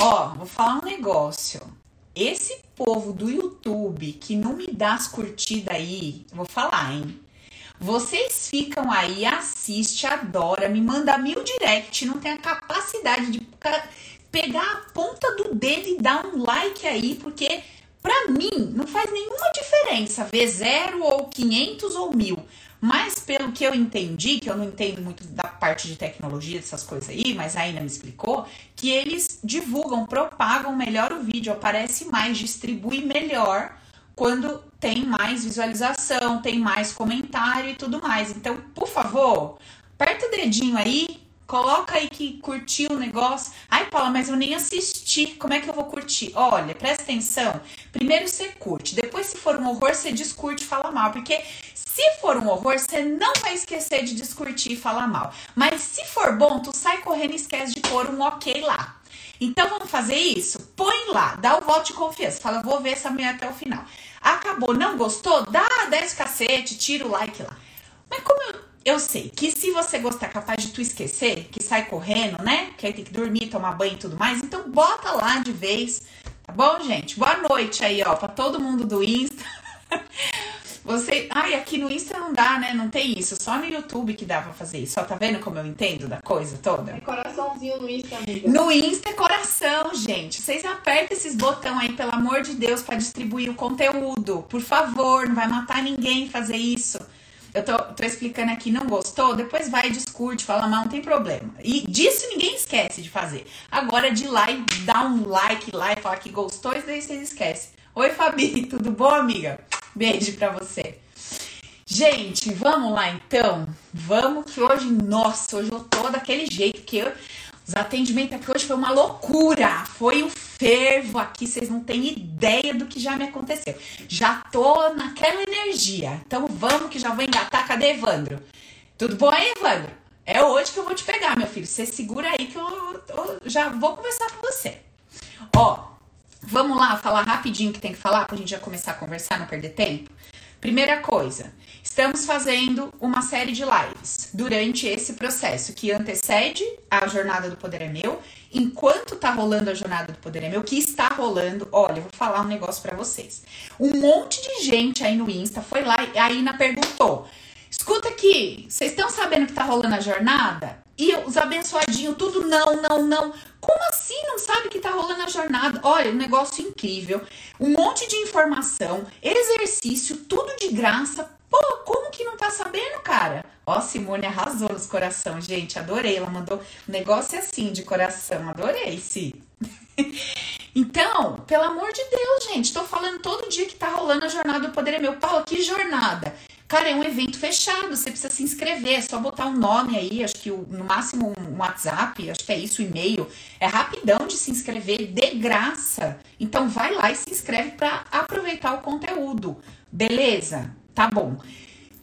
Ó, vou falar um negócio. Esse povo do YouTube que não me dá as curtidas aí, vou falar, hein? Vocês ficam aí, assiste, adora, me manda mil direct, não tem a capacidade de pegar a ponta do dedo e dar um like aí, porque para mim não faz nenhuma diferença ver zero ou 500 ou mil. Mas pelo que eu entendi, que eu não entendo muito da parte de tecnologia, dessas coisas aí, mas a me explicou, que eles divulgam, propagam melhor o vídeo, aparece mais, distribui melhor quando tem mais visualização, tem mais comentário e tudo mais. Então, por favor, aperta o dedinho aí, Coloca aí que curtiu o negócio. Ai, Paula, mas eu nem assisti. Como é que eu vou curtir? Olha, presta atenção. Primeiro você curte. Depois, se for um horror, você descurte fala mal. Porque se for um horror, você não vai esquecer de descurtir e falar mal. Mas se for bom, tu sai correndo e esquece de pôr um ok lá. Então vamos fazer isso? Põe lá, dá o voto de confiança. Fala, vou ver essa mulher até o final. Acabou, não gostou? Dá 10 cacete, tira o like lá. Mas como eu eu sei que se você gostar, é capaz de tu esquecer, que sai correndo, né? Que aí tem que dormir, tomar banho e tudo mais. Então bota lá de vez, tá bom, gente? Boa noite aí, ó, pra todo mundo do Insta. Você. Ai, aqui no Insta não dá, né? Não tem isso. Só no YouTube que dá pra fazer isso. Só tá vendo como eu entendo da coisa toda? É coraçãozinho no Insta, amiga. No Insta é coração, gente. Vocês apertam esses botão aí, pelo amor de Deus, para distribuir o conteúdo. Por favor, não vai matar ninguém fazer isso eu tô, tô explicando aqui, não gostou, depois vai, discute, fala mal, não tem problema. E disso ninguém esquece de fazer. Agora de lá e dar um like lá e falar que gostou, isso daí vocês esquecem. Oi, Fabi, tudo bom, amiga? Beijo pra você. Gente, vamos lá então? Vamos que hoje, nossa, hoje eu tô daquele jeito que eu, os atendimentos aqui hoje foi uma loucura. Foi um fervo aqui, vocês não têm ideia do que já me aconteceu. Já tô naquela energia. Então vamos que já vou engatar. Cadê Evandro? Tudo bom aí, Evandro? É hoje que eu vou te pegar, meu filho. Você segura aí que eu, eu já vou conversar com você. Ó, vamos lá falar rapidinho o que tem que falar pra gente já começar a conversar, não perder tempo? Primeira coisa, estamos fazendo uma série de lives durante esse processo que antecede a jornada do Poder é Meu. Enquanto tá rolando a jornada do Poder é Meu, que está rolando, olha, eu vou falar um negócio para vocês. Um monte de gente aí no Insta foi lá e a Ina perguntou: escuta aqui, vocês estão sabendo que tá rolando a jornada? E os abençoadinhos, tudo não, não, não. Como assim não sabe que tá rolando a jornada? Olha, um negócio incrível. Um monte de informação, exercício, tudo de graça. Pô, como que não tá sabendo, cara? Ó, Simone arrasou nos coração, gente. Adorei. Ela mandou um negócio assim de coração. Adorei, sim. então, pelo amor de Deus, gente. Tô falando todo dia que tá rolando a jornada do Poder é Meu. Paulo, que jornada? Cara, é um evento fechado, você precisa se inscrever, é só botar um nome aí, acho que o, no máximo um WhatsApp, acho que é isso, e-mail. É rapidão de se inscrever, de graça. Então vai lá e se inscreve para aproveitar o conteúdo. Beleza? Tá bom.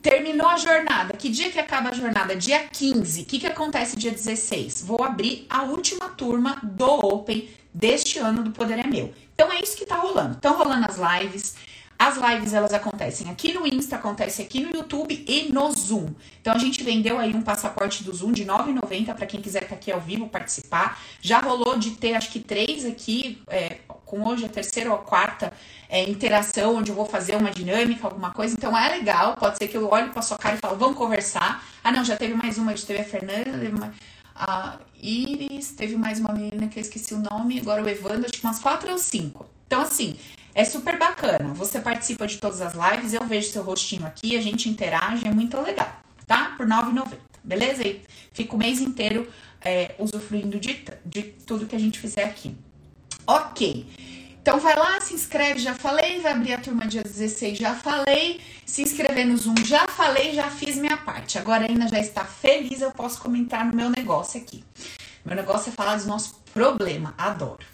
Terminou a jornada. Que dia que acaba a jornada? Dia 15. O que, que acontece dia 16? Vou abrir a última turma do Open deste ano do Poder é Meu. Então é isso que tá rolando. Estão rolando as lives. As lives elas acontecem aqui no Insta, acontece aqui no YouTube e no Zoom. Então a gente vendeu aí um passaporte do Zoom de R$ 9,90 para quem quiser estar aqui ao vivo participar. Já rolou de ter acho que três aqui, é, com hoje a terceira ou a quarta é, interação, onde eu vou fazer uma dinâmica, alguma coisa. Então é legal, pode ser que eu olhe para sua cara e falo, vamos conversar. Ah, não, já teve mais uma, já teve a Fernanda, teve uma, a Iris, teve mais uma menina que eu esqueci o nome, agora o Evandro, acho que umas quatro ou cinco. Então, assim, é super bacana. Você participa de todas as lives, eu vejo seu rostinho aqui, a gente interage, é muito legal, tá? Por R$ 9,90, beleza? E fica o mês inteiro é, usufruindo de, de tudo que a gente fizer aqui. Ok. Então vai lá, se inscreve, já falei, vai abrir a turma dia 16, já falei, se inscrever no Zoom, já falei, já fiz minha parte. Agora ainda já está feliz, eu posso comentar no meu negócio aqui. Meu negócio é falar do nosso problema, adoro.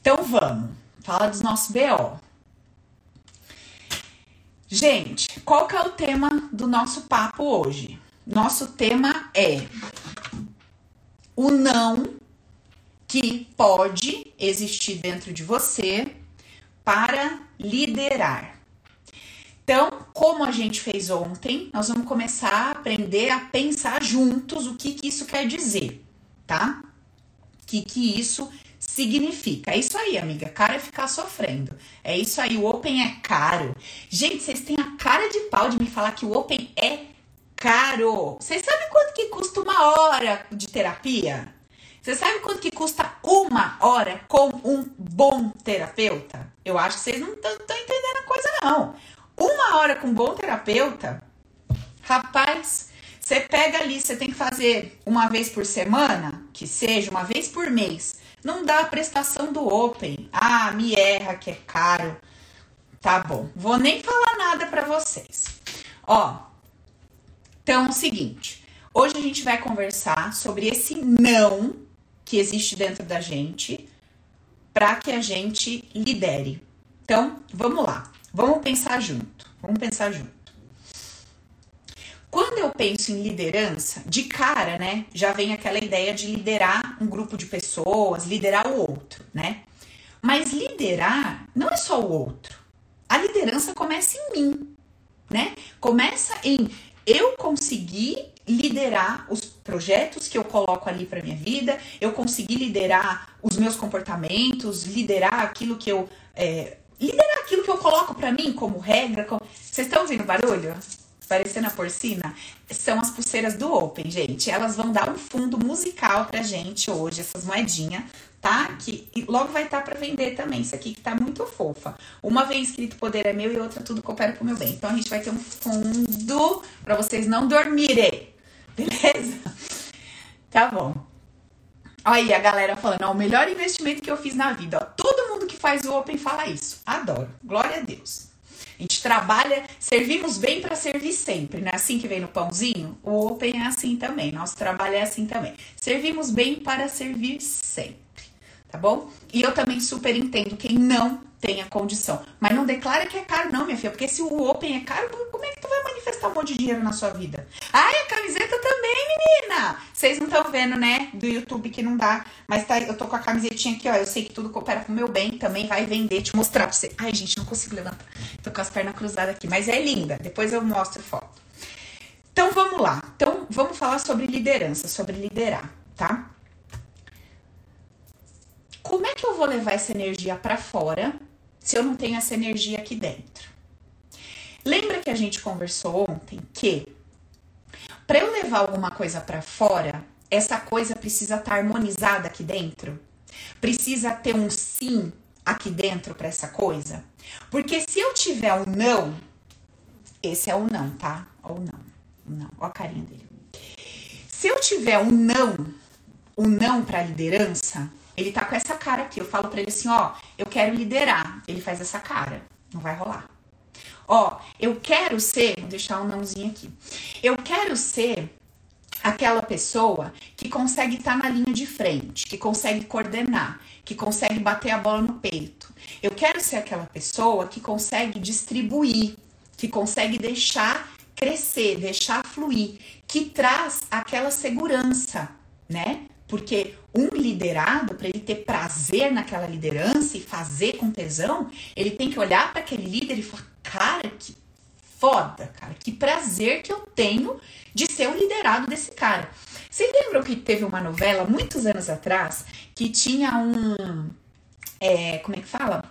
Então vamos. Fala dos nossos BO. Gente, qual que é o tema do nosso papo hoje? Nosso tema é o não que pode existir dentro de você para liderar. Então, como a gente fez ontem, nós vamos começar a aprender a pensar juntos o que, que isso quer dizer, tá? O que, que isso significa. É isso aí, amiga. Caro é ficar sofrendo. É isso aí, o Open é caro. Gente, vocês têm a cara de pau de me falar que o Open é caro. Vocês sabem quanto que custa uma hora de terapia? Você sabe quanto que custa uma hora com um bom terapeuta? Eu acho que vocês não estão entendendo a coisa, não. Uma hora com um bom terapeuta, rapaz, você pega ali, você tem que fazer uma vez por semana, que seja uma vez por mês. Não dá a prestação do Open. Ah, me erra que é caro. Tá bom, vou nem falar nada para vocês. Ó, então é o seguinte, hoje a gente vai conversar sobre esse não que existe dentro da gente para que a gente lidere. Então, vamos lá. Vamos pensar junto. Vamos pensar junto. Quando eu penso em liderança, de cara, né, já vem aquela ideia de liderar um grupo de pessoas, liderar o outro, né? Mas liderar não é só o outro. A liderança começa em mim, né? Começa em eu conseguir liderar os projetos que eu coloco ali para minha vida, eu conseguir liderar os meus comportamentos, liderar aquilo que eu é, liderar aquilo que eu coloco para mim como regra. Como... Vocês estão ouvindo barulho? Parecendo a porcina, são as pulseiras do Open, gente. Elas vão dar um fundo musical pra gente hoje, essas moedinhas, tá? Que logo vai estar tá para vender também. Isso aqui que tá muito fofa. Uma vem escrito poder é meu e outra tudo coopera pro meu bem. Então a gente vai ter um fundo para vocês não dormirem. Beleza? Tá bom. Olha aí a galera falando, ó, o melhor investimento que eu fiz na vida. Ó, todo mundo que faz o Open fala isso. Adoro. Glória a Deus. A gente trabalha, servimos bem para servir sempre, não é assim que vem no pãozinho? O Open é assim também, nosso trabalho é assim também. Servimos bem para servir sempre, tá bom? E eu também super entendo quem não tem a condição. Mas não declara que é caro, não, minha filha, porque se o Open é caro, como é que tu vai manifestar um monte de dinheiro na sua vida? Ai, a camiseta também, menina! Vocês não estão vendo, né, do YouTube que não dá, mas tá, eu tô com a camisetinha aqui, ó, eu sei que tudo coopera pro meu bem, também vai vender, te mostrar pra você. Ai, gente, não consigo levantar, tô com as pernas cruzadas aqui, mas é linda, depois eu mostro foto. Então, vamos lá. Então, vamos falar sobre liderança, sobre liderar, tá? Como é que eu vou levar essa energia para fora se eu não tenho essa energia aqui dentro? Lembra que a gente conversou ontem que para eu levar alguma coisa para fora, essa coisa precisa estar tá harmonizada aqui dentro? Precisa ter um sim aqui dentro para essa coisa? Porque se eu tiver um não, esse é o não, tá? Ou não. Não, ó a carinha dele. Se eu tiver um não, um não para liderança, ele tá com essa cara aqui. Eu falo para ele assim, ó, eu quero liderar. Ele faz essa cara. Não vai rolar. Ó, eu quero ser, vou deixar um nãozinho aqui. Eu quero ser aquela pessoa que consegue estar tá na linha de frente, que consegue coordenar, que consegue bater a bola no peito. Eu quero ser aquela pessoa que consegue distribuir, que consegue deixar crescer, deixar fluir, que traz aquela segurança, né? Porque um liderado, para ele ter prazer naquela liderança e fazer com tesão, ele tem que olhar para aquele líder e falar: cara, que foda, cara, que prazer que eu tenho de ser o liderado desse cara. Vocês lembram que teve uma novela muitos anos atrás que tinha um. É, como é que fala?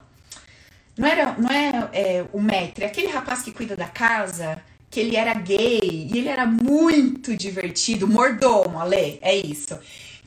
Não era, não é, é o maître, aquele rapaz que cuida da casa, que ele era gay e ele era muito divertido, mordomo, Ale, é isso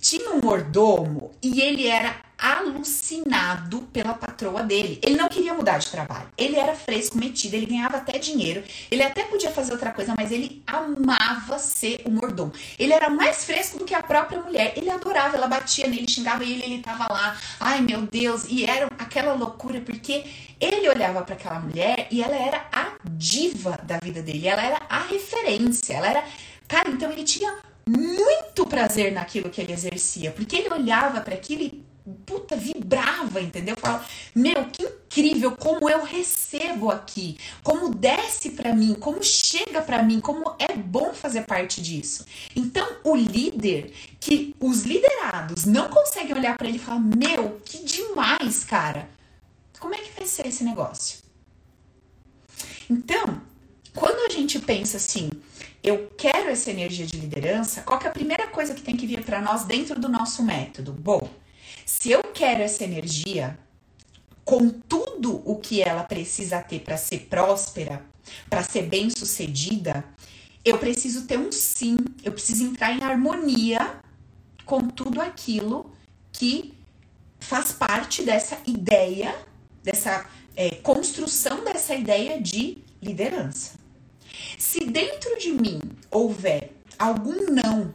tinha um mordomo e ele era alucinado pela patroa dele. Ele não queria mudar de trabalho. Ele era fresco, metido, ele ganhava até dinheiro. Ele até podia fazer outra coisa, mas ele amava ser o mordomo. Ele era mais fresco do que a própria mulher. Ele adorava, ela batia nele, xingava ele, ele tava lá. Ai, meu Deus, e era aquela loucura porque ele olhava para aquela mulher e ela era a diva da vida dele. Ela era a referência, ela era Cara, então ele tinha muito prazer naquilo que ele exercia, porque ele olhava para aquilo e puta vibrava, entendeu? Falava, meu, que incrível como eu recebo aqui, como desce para mim, como chega para mim, como é bom fazer parte disso. Então, o líder que os liderados não conseguem olhar para ele e falar, meu, que demais, cara. Como é que vai ser esse negócio? Então, quando a gente pensa assim, eu quero essa energia de liderança, qual que é a primeira coisa que tem que vir para nós dentro do nosso método? Bom, Se eu quero essa energia com tudo o que ela precisa ter para ser próspera, para ser bem-sucedida, eu preciso ter um sim, eu preciso entrar em harmonia com tudo aquilo que faz parte dessa ideia, dessa é, construção dessa ideia de liderança. Se dentro de mim houver algum não,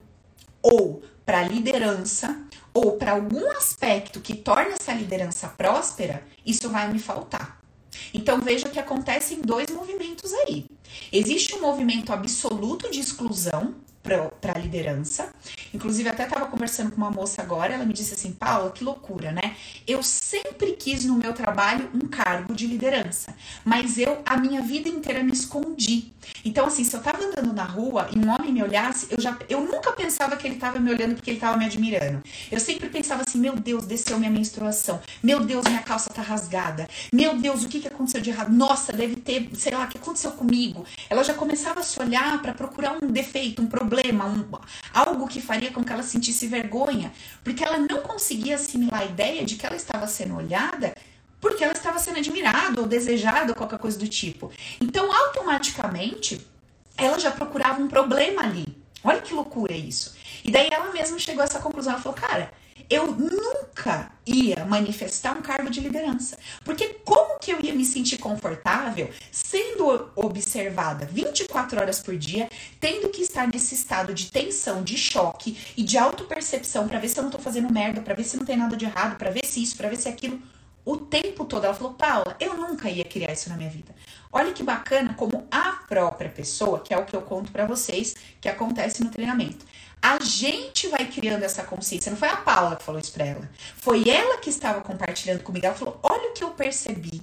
ou para liderança, ou para algum aspecto que torne essa liderança próspera, isso vai me faltar. Então veja que acontecem dois movimentos aí. Existe um movimento absoluto de exclusão, para a liderança. Inclusive, até estava conversando com uma moça agora, ela me disse assim: Paula, que loucura, né? Eu sempre quis no meu trabalho um cargo de liderança, mas eu a minha vida inteira me escondi. Então, assim, se eu estava andando na rua e um homem me olhasse, eu já eu nunca pensava que ele estava me olhando porque ele estava me admirando. Eu sempre pensava assim: meu Deus, desceu minha menstruação. Meu Deus, minha calça tá rasgada. Meu Deus, o que, que aconteceu de errado? Nossa, deve ter, sei lá, o que aconteceu comigo? Ela já começava a se olhar para procurar um defeito, um problema problema, um, algo que faria com que ela sentisse vergonha, porque ela não conseguia assimilar a ideia de que ela estava sendo olhada porque ela estava sendo admirada ou desejada ou qualquer coisa do tipo. Então, automaticamente, ela já procurava um problema ali. Olha que loucura isso. E daí ela mesma chegou a essa conclusão. Ela falou, cara, eu nunca ia manifestar um cargo de liderança. Porque como que eu ia me sentir confortável sendo observada 24 horas por dia, tendo que estar nesse estado de tensão, de choque e de autopercepção para ver se eu não tô fazendo merda, para ver se não tem nada de errado, para ver se isso, para ver se aquilo o tempo todo. Ela falou, Paula, eu nunca ia criar isso na minha vida. Olha que bacana como a própria pessoa, que é o que eu conto para vocês, que acontece no treinamento. A gente vai criando essa consciência. Não foi a Paula que falou isso pra ela. Foi ela que estava compartilhando comigo. Ela falou: Olha o que eu percebi.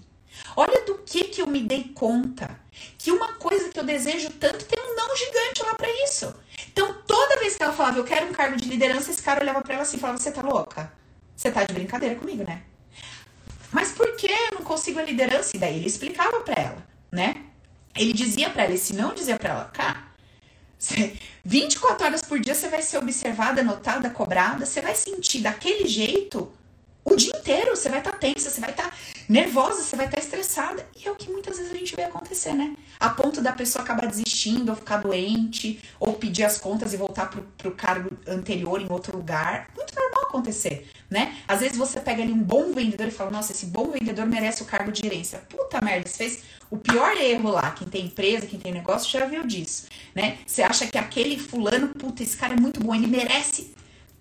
Olha do que que eu me dei conta. Que uma coisa que eu desejo tanto tem um não gigante lá para isso. Então, toda vez que ela falava, eu quero um cargo de liderança, esse cara olhava para ela assim e falava: Você tá louca? Você tá de brincadeira comigo, né? Mas por que eu não consigo a liderança? E daí ele explicava para ela, né? Ele dizia para ela, esse não dizia para ela, cara, 24 horas por dia você vai ser observada, notada, cobrada, você vai sentir daquele jeito o dia inteiro. Você vai estar tá tensa, você vai estar tá nervosa, você vai estar estressada. E é o que muitas vezes a gente vê acontecer, né? A ponto da pessoa acabar desistindo, ou ficar doente, ou pedir as contas e voltar pro, pro cargo anterior em outro lugar. Muito normal acontecer, né? Às vezes você pega ali um bom vendedor e fala, nossa, esse bom vendedor merece o cargo de gerência. Puta merda, você fez o pior erro lá, quem tem empresa, quem tem negócio, já viu disso, né? Você acha que aquele fulano, puta, esse cara é muito bom, ele merece.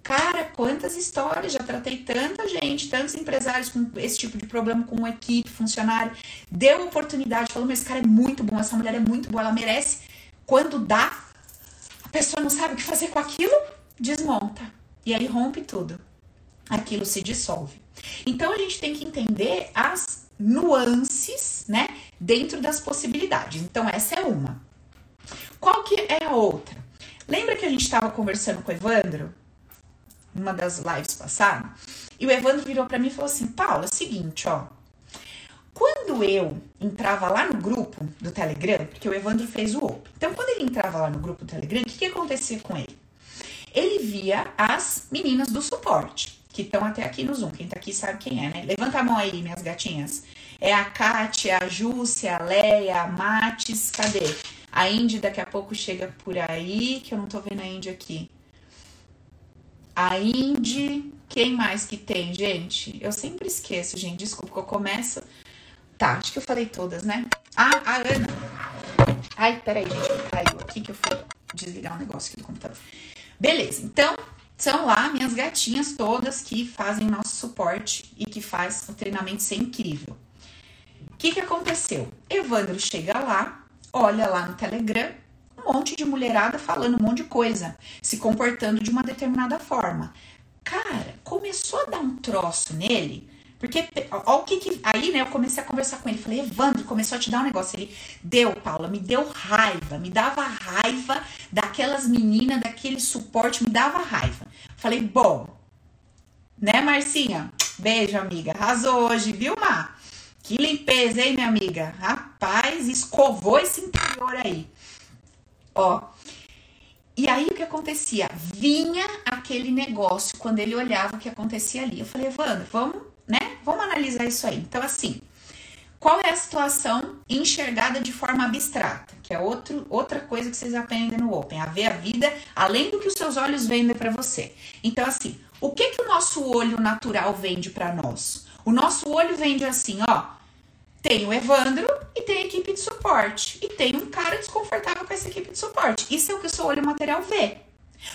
Cara, quantas histórias, já tratei tanta gente, tantos empresários com esse tipo de problema, com uma equipe, funcionário, deu oportunidade, falou, mas esse cara é muito bom, essa mulher é muito boa, ela merece. Quando dá, a pessoa não sabe o que fazer com aquilo, desmonta. E aí rompe tudo. Aquilo se dissolve. Então a gente tem que entender as nuances, né, dentro das possibilidades. Então essa é uma. Qual que é a outra? Lembra que a gente estava conversando com o Evandro, numa das lives passadas? E o Evandro virou para mim e falou assim: "Paula, é o seguinte, ó, quando eu entrava lá no grupo do Telegram, porque o Evandro fez o OP. Então, quando ele entrava lá no grupo do Telegram, o que, que acontecia com ele? Ele via as meninas do suporte que estão até aqui no Zoom. Quem tá aqui sabe quem é, né? Levanta a mão aí, minhas gatinhas. É a Kátia, a Júcia, a Leia, a Mates, cadê? A Indy daqui a pouco chega por aí, que eu não tô vendo a Indy aqui. A Indy, quem mais que tem, gente? Eu sempre esqueço, gente, desculpa que eu começo. Tá, acho que eu falei todas, né? Ah, a Ana. Ai, peraí, gente, caiu aqui que eu fui desligar um negócio aqui do computador. Beleza, então são lá minhas gatinhas todas que fazem nosso suporte e que faz o treinamento ser incrível. O que, que aconteceu? Evandro chega lá, olha lá no Telegram, um monte de mulherada falando um monte de coisa, se comportando de uma determinada forma. Cara, começou a dar um troço nele porque, ó, o que que. Aí, né, eu comecei a conversar com ele. Falei, Evandro, começou a te dar um negócio. Ele deu, Paula, me deu raiva. Me dava raiva daquelas meninas, daquele suporte, me dava raiva. Falei, bom, né, Marcinha? Beijo, amiga. Arrasou hoje, viu, Mar? Que limpeza, hein, minha amiga? Rapaz, escovou esse interior aí. Ó, E aí o que acontecia? Vinha aquele negócio quando ele olhava o que acontecia ali. Eu falei, Evandro, vamos, né? Vamos analisar isso aí. Então, assim, qual é a situação enxergada de forma abstrata? Que é outro, outra coisa que vocês aprendem no Open, a ver a vida além do que os seus olhos vendem para você. Então, assim, o que que o nosso olho natural vende para nós? O nosso olho vende assim, ó, tem o Evandro e tem a equipe de suporte. E tem um cara desconfortável com essa equipe de suporte. Isso é o que o seu olho material vê.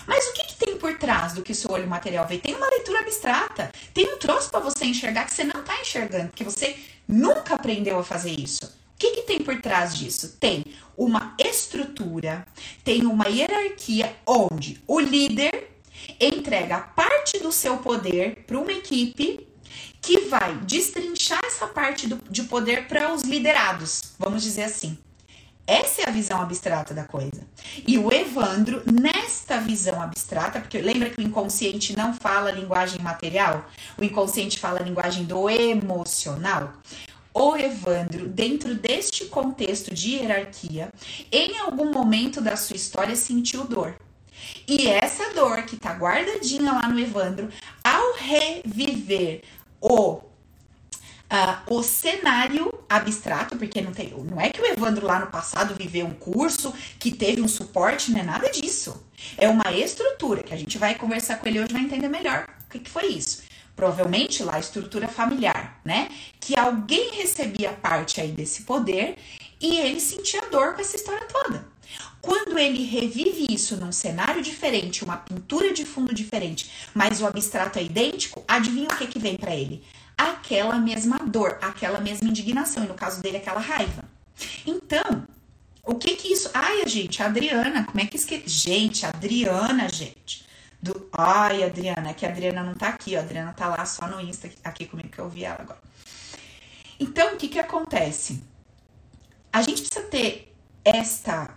Mas o que, que tem por trás do que o seu olho material vê? Tem uma leitura abstrata. Tem um troço para você enxergar que você não está enxergando, porque você nunca aprendeu a fazer isso. O que, que tem por trás disso? Tem uma estrutura, tem uma hierarquia onde o líder entrega parte do seu poder para uma equipe que vai destrinchar essa parte do, de poder para os liderados, vamos dizer assim. Essa é a visão abstrata da coisa. E o Evandro, nesta visão abstrata, porque lembra que o inconsciente não fala linguagem material, o inconsciente fala linguagem do emocional. O Evandro, dentro deste contexto de hierarquia, em algum momento da sua história sentiu dor. E essa dor que tá guardadinha lá no Evandro, ao reviver o Uh, o cenário abstrato, porque não, tem, não é que o Evandro lá no passado viveu um curso que teve um suporte, não é nada disso. É uma estrutura que a gente vai conversar com ele hoje vai entender melhor o que, que foi isso. Provavelmente lá estrutura familiar, né? Que alguém recebia parte aí desse poder e ele sentia dor com essa história toda. Quando ele revive isso num cenário diferente, uma pintura de fundo diferente, mas o abstrato é idêntico, adivinha o que, que vem para ele? aquela mesma dor, aquela mesma indignação, e no caso dele, aquela raiva. Então, o que que isso. Ai, gente, Adriana, como é que esquece? Gente, Adriana, gente. Do... Ai, Adriana, é que a Adriana não tá aqui, ó. A Adriana tá lá só no Insta aqui comigo que eu vi ela agora. Então, o que que acontece? A gente precisa ter esta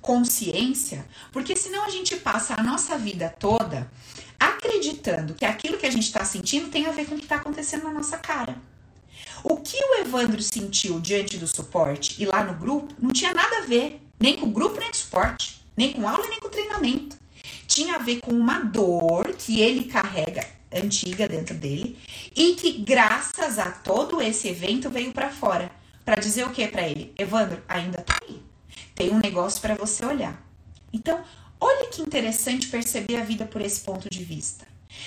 consciência, porque senão a gente passa a nossa vida toda acreditando que aquilo que a gente está sentindo tem a ver com o que está acontecendo na nossa cara. O que o Evandro sentiu diante do suporte e lá no grupo não tinha nada a ver, nem com o grupo, nem com o suporte, nem com aula, nem com treinamento. Tinha a ver com uma dor que ele carrega antiga dentro dele e que graças a todo esse evento veio para fora para dizer o que para ele? Evandro, ainda tá aí. Tem um negócio para você olhar. Então, Olha que interessante perceber a vida por esse ponto de vista.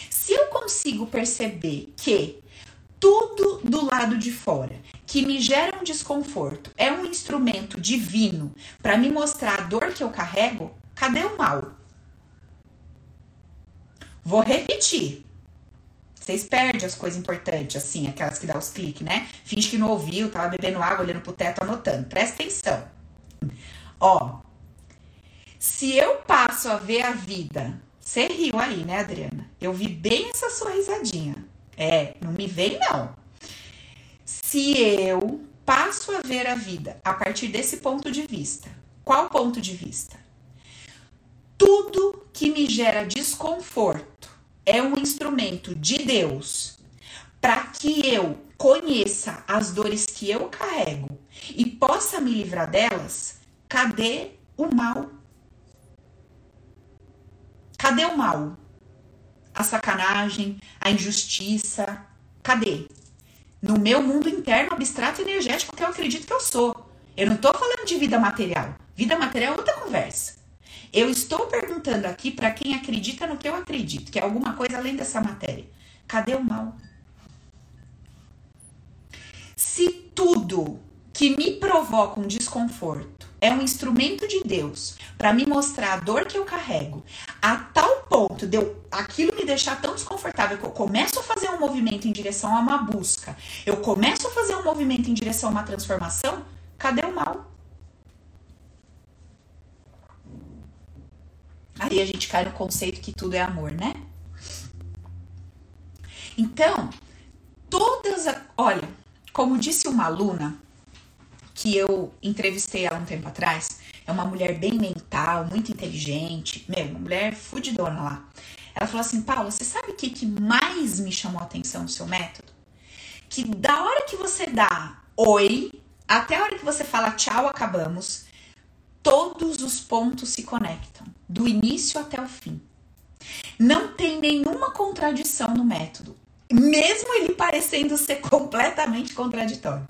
Se eu consigo perceber que tudo do lado de fora que me gera um desconforto é um instrumento divino para me mostrar a dor que eu carrego, cadê o mal? Vou repetir. Vocês perdem as coisas importantes, assim, aquelas que dá os cliques, né? Finge que não ouviu, tava bebendo água, olhando pro teto, anotando. Presta atenção. Ó, se eu passo a ver a vida, você riu aí, né, Adriana? Eu vi bem essa sua risadinha. É, não me vem não. Se eu passo a ver a vida a partir desse ponto de vista, qual ponto de vista? Tudo que me gera desconforto é um instrumento de Deus para que eu conheça as dores que eu carrego e possa me livrar delas. Cadê o mal Cadê o mal? A sacanagem, a injustiça, cadê? No meu mundo interno, abstrato e energético que eu acredito que eu sou. Eu não estou falando de vida material. Vida material é outra conversa. Eu estou perguntando aqui para quem acredita no que eu acredito, que é alguma coisa além dessa matéria. Cadê o mal? Se tudo que me provoca um desconforto é um instrumento de Deus para me mostrar a dor que eu carrego, a tal ponto de eu, aquilo me deixar tão desconfortável que eu começo a fazer um movimento em direção a uma busca, eu começo a fazer um movimento em direção a uma transformação, cadê o mal? Aí a gente cai no conceito que tudo é amor, né? Então, todas. A, olha, como disse uma aluna, que eu entrevistei ela um tempo atrás. É uma mulher bem mental, muito inteligente, meu, uma mulher fudidona lá. Ela falou assim: Paula, você sabe o que, que mais me chamou a atenção no seu método? Que da hora que você dá oi, até a hora que você fala tchau, acabamos, todos os pontos se conectam. do início até o fim. Não tem nenhuma contradição no método, mesmo ele parecendo ser completamente contraditório.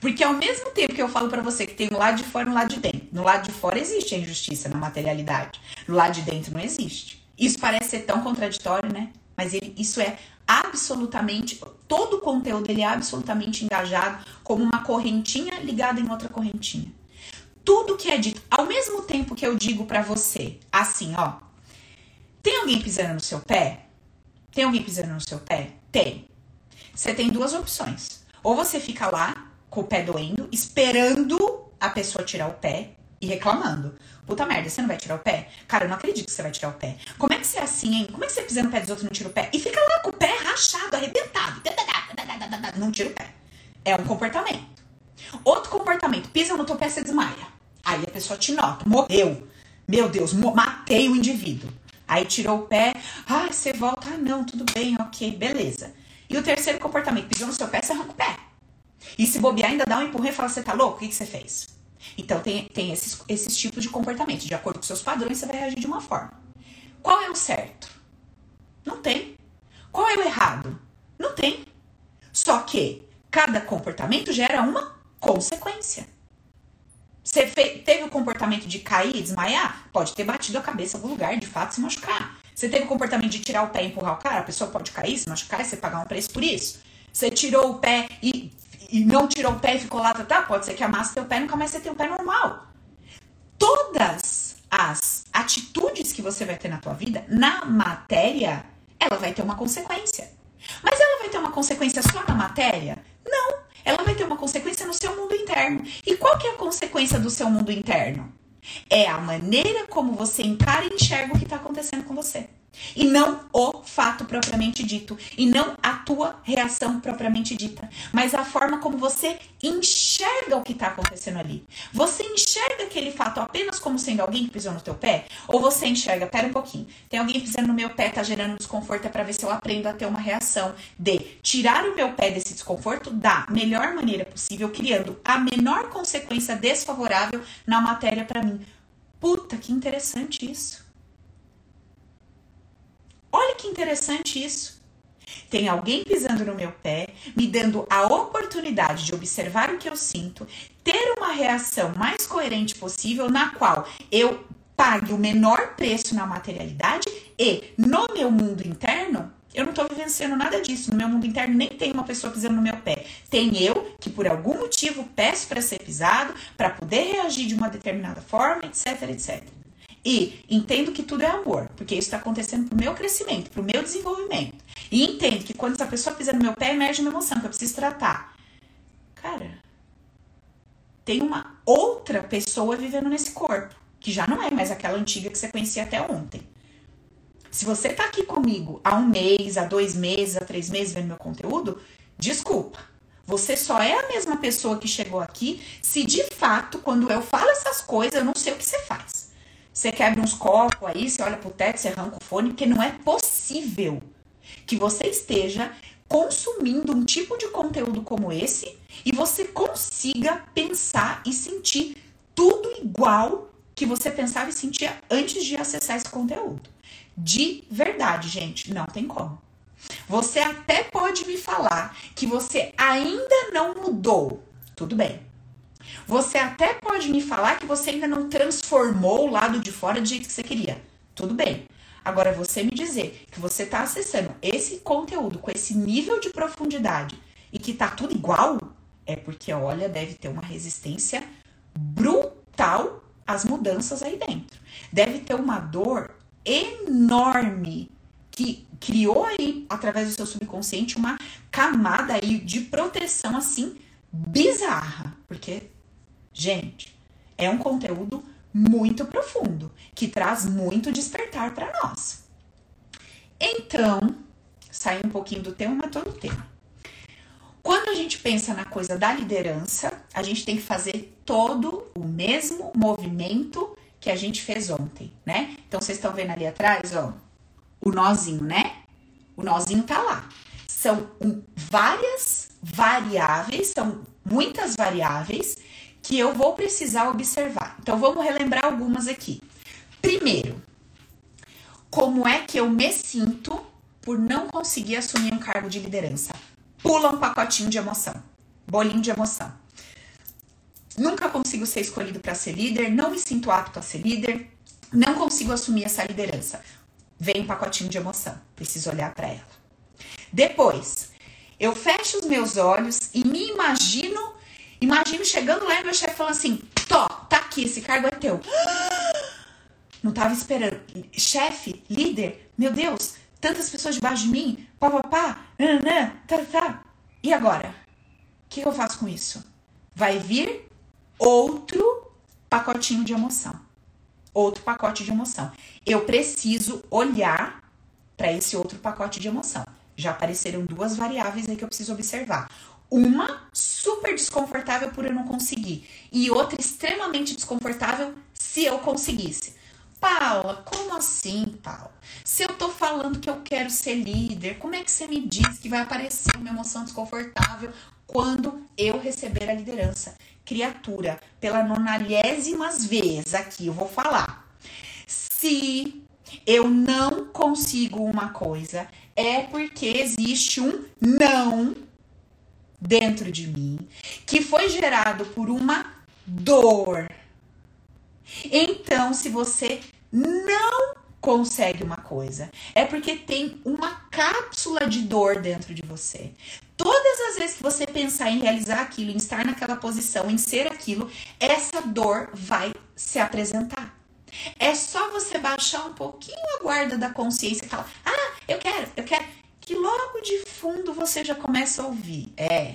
Porque ao mesmo tempo que eu falo para você que tem um lado de fora e um lado de dentro, no lado de fora existe a injustiça na materialidade, no lado de dentro não existe. Isso parece ser tão contraditório, né? Mas ele, isso é absolutamente, todo o conteúdo ele é absolutamente engajado como uma correntinha ligada em outra correntinha. Tudo que é dito, ao mesmo tempo que eu digo para você, assim, ó, tem alguém pisando no seu pé? Tem alguém pisando no seu pé? Tem. Você tem duas opções. Ou você fica lá com o pé doendo, esperando a pessoa tirar o pé e reclamando. Puta merda, você não vai tirar o pé? Cara, eu não acredito que você vai tirar o pé. Como é que você é assim, hein? Como é que você pisa no pé dos outros e não tira o pé? E fica lá com o pé rachado, arrebentado. Não tira o pé. É um comportamento. Outro comportamento, pisa no teu pé, você desmaia. Aí a pessoa te nota, morreu. Meu Deus, matei o indivíduo. Aí tirou o pé, ah, você volta, ah, não, tudo bem, ok, beleza. E o terceiro comportamento, pisou no seu pé, você arranca o pé. E se bobear, ainda dá um empurrão e fala, você tá louco? O que, que você fez? Então tem, tem esses, esses tipos de comportamento. De acordo com seus padrões, você vai reagir de uma forma. Qual é o certo? Não tem. Qual é o errado? Não tem. Só que cada comportamento gera uma consequência. Você teve o comportamento de cair desmaiar? Pode ter batido a cabeça no lugar, de fato, se machucar. Você teve o comportamento de tirar o pé e empurrar o cara? A pessoa pode cair, se machucar e você pagar um preço por isso. Você tirou o pé e e não tirou o pé e ficou lá, tá, tá, pode ser que amasse teu pé e nunca mais você tenha um pé normal. Todas as atitudes que você vai ter na tua vida, na matéria, ela vai ter uma consequência. Mas ela vai ter uma consequência só na matéria? Não. Ela vai ter uma consequência no seu mundo interno. E qual que é a consequência do seu mundo interno? É a maneira como você encara e enxerga o que está acontecendo com você. E não o fato propriamente dito. E não a tua reação propriamente dita. Mas a forma como você enxerga o que está acontecendo ali. Você enxerga aquele fato apenas como sendo alguém que pisou no teu pé? Ou você enxerga, pera um pouquinho, tem alguém pisando no meu pé, tá gerando desconforto, é pra ver se eu aprendo a ter uma reação de tirar o meu pé desse desconforto da melhor maneira possível, criando a menor consequência desfavorável na matéria para mim. Puta, que interessante isso. Olha que interessante isso. Tem alguém pisando no meu pé, me dando a oportunidade de observar o que eu sinto, ter uma reação mais coerente possível, na qual eu pague o menor preço na materialidade e no meu mundo interno eu não estou vivenciando nada disso. No meu mundo interno nem tem uma pessoa pisando no meu pé. Tem eu que por algum motivo peço para ser pisado, para poder reagir de uma determinada forma, etc, etc. E entendo que tudo é amor, porque isso está acontecendo pro meu crescimento, pro meu desenvolvimento. E entendo que quando essa pessoa pisa no meu pé, emerge uma emoção que eu preciso tratar. Cara, tem uma outra pessoa vivendo nesse corpo, que já não é mais aquela antiga que você conhecia até ontem. Se você tá aqui comigo há um mês, há dois meses, há três meses vendo meu conteúdo, desculpa. Você só é a mesma pessoa que chegou aqui se de fato, quando eu falo essas coisas, eu não sei o que você faz. Você quebra uns copos aí, você olha pro teto, você arranca o fone, porque não é possível que você esteja consumindo um tipo de conteúdo como esse e você consiga pensar e sentir tudo igual que você pensava e sentia antes de acessar esse conteúdo. De verdade, gente, não tem como. Você até pode me falar que você ainda não mudou. Tudo bem. Você até pode me falar que você ainda não transformou o lado de fora do jeito que você queria. Tudo bem. Agora, você me dizer que você está acessando esse conteúdo com esse nível de profundidade e que tá tudo igual, é porque, olha, deve ter uma resistência brutal às mudanças aí dentro. Deve ter uma dor enorme que criou aí, através do seu subconsciente, uma camada aí de proteção assim bizarra. Porque Gente, é um conteúdo muito profundo, que traz muito despertar para nós. Então, sai um pouquinho do tema, mas todo o tema. Quando a gente pensa na coisa da liderança, a gente tem que fazer todo o mesmo movimento que a gente fez ontem, né? Então vocês estão vendo ali atrás, ó, o nozinho, né? O nozinho tá lá. São várias variáveis, são muitas variáveis que eu vou precisar observar. Então vamos relembrar algumas aqui. Primeiro, como é que eu me sinto por não conseguir assumir um cargo de liderança. Pula um pacotinho de emoção, bolinho de emoção. Nunca consigo ser escolhido para ser líder, não me sinto apto a ser líder, não consigo assumir essa liderança. Vem um pacotinho de emoção, preciso olhar para ela. Depois, eu fecho os meus olhos e me imagino, imagino chegando lá e meu chefe falando assim: Tó, tá aqui, esse cargo é teu. Não tava esperando. Chefe, líder, meu Deus, tantas pessoas debaixo de mim, papapá, nanã, tá, tá. E agora? O que eu faço com isso? Vai vir outro pacotinho de emoção. Outro pacote de emoção. Eu preciso olhar para esse outro pacote de emoção. Já apareceram duas variáveis aí que eu preciso observar. Uma super desconfortável por eu não conseguir, e outra extremamente desconfortável se eu conseguisse. Paula, como assim, Paula? Se eu tô falando que eu quero ser líder, como é que você me diz que vai aparecer uma emoção desconfortável quando eu receber a liderança? Criatura, pela nonagésimas vezes aqui eu vou falar. Se eu não consigo uma coisa, é porque existe um não dentro de mim que foi gerado por uma dor. Então, se você não consegue uma coisa, é porque tem uma cápsula de dor dentro de você. Todas as vezes que você pensar em realizar aquilo, em estar naquela posição, em ser aquilo, essa dor vai se apresentar. É só você baixar um pouquinho a guarda da consciência e falar: Ah, eu quero, eu quero. Que logo de fundo você já começa a ouvir. É,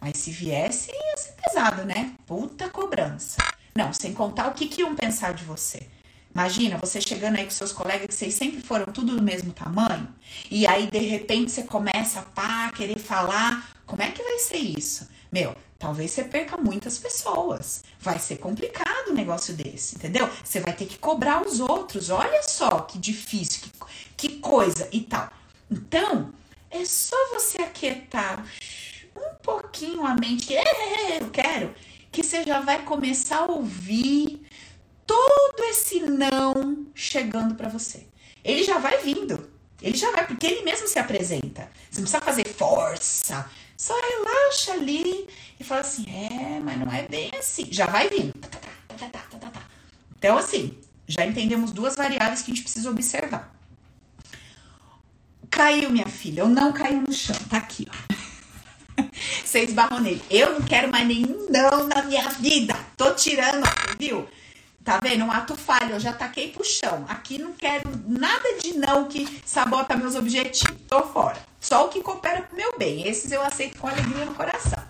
mas se viesse, ia ser pesado, né? Puta cobrança. Não, sem contar o que, que iam pensar de você. Imagina você chegando aí com seus colegas que vocês sempre foram tudo do mesmo tamanho, e aí de repente você começa a pá, querer falar. Como é que vai ser isso? Meu, talvez você perca muitas pessoas. Vai ser complicado um negócio desse, entendeu? Você vai ter que cobrar os outros. Olha só que difícil, que, que coisa e tal. Então, é só você aquietar um pouquinho a mente, é, é, é, eu quero, que você já vai começar a ouvir todo esse não chegando para você. Ele já vai vindo. Ele já vai, porque ele mesmo se apresenta. Você não precisa fazer força. Só relaxa ali e fala assim: é, mas não é bem assim. Já vai vindo. Então, assim, já entendemos duas variáveis que a gente precisa observar. Caiu, minha filha. Eu não caiu no chão. Tá aqui, ó. Você esbarrou nele. Eu não quero mais nenhum não na minha vida. Tô tirando, viu? Tá vendo? Um ato falho, eu já taquei pro chão. Aqui não quero nada de não que sabota meus objetivos. Tô fora. Só o que coopera pro meu bem. Esses eu aceito com alegria no coração.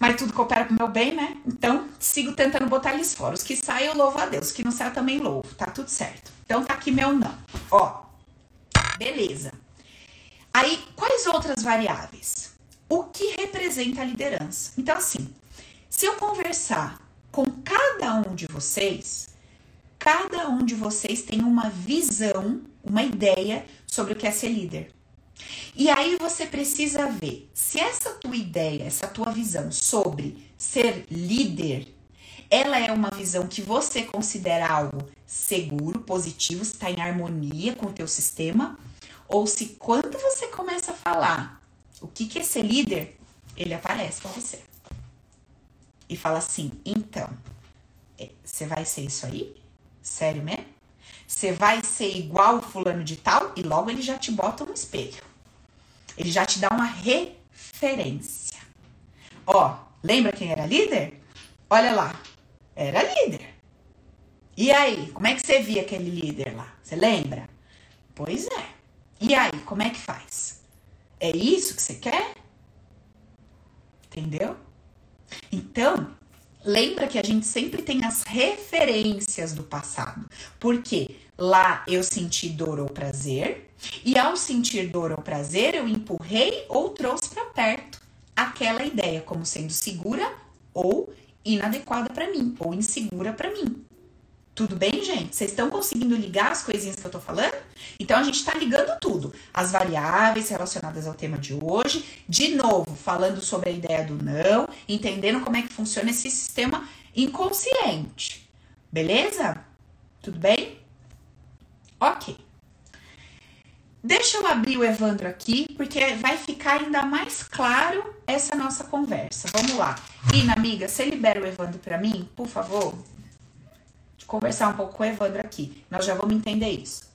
Mas tudo coopera pro meu bem, né? Então, sigo tentando botar eles fora. Os que saem, eu louvo a Deus. Os que não saem, eu também louvo. Tá tudo certo. Então, tá aqui meu não. Ó, beleza. Aí, quais outras variáveis? O que representa a liderança? Então, assim, se eu conversar com cada um de vocês, cada um de vocês tem uma visão, uma ideia sobre o que é ser líder. E aí você precisa ver se essa tua ideia, essa tua visão sobre ser líder, ela é uma visão que você considera algo seguro, positivo, está em harmonia com o teu sistema, ou se quando você começa a falar o que, que é ser líder, ele aparece para você e fala assim: então, é, você vai ser isso aí? Sério mesmo? Você vai ser igual o fulano de tal? E logo ele já te bota no espelho. Ele já te dá uma referência. Ó, lembra quem era líder? Olha lá, era líder. E aí, como é que você via aquele líder lá? Você lembra? Pois é. E aí, como é que faz? É isso que você quer? Entendeu? Então, lembra que a gente sempre tem as referências do passado. Porque lá eu senti dor ou prazer, e ao sentir dor ou prazer, eu empurrei ou trouxe para perto aquela ideia como sendo segura ou inadequada para mim, ou insegura para mim. Tudo bem, gente? Vocês estão conseguindo ligar as coisinhas que eu tô falando? Então a gente está ligando tudo. As variáveis relacionadas ao tema de hoje. De novo, falando sobre a ideia do não, entendendo como é que funciona esse sistema inconsciente. Beleza? Tudo bem? Ok. Deixa eu abrir o Evandro aqui, porque vai ficar ainda mais claro essa nossa conversa. Vamos lá. Ina, amiga, você libera o Evandro para mim, por favor? De conversar um pouco com o Evandro aqui. Nós já vamos entender isso.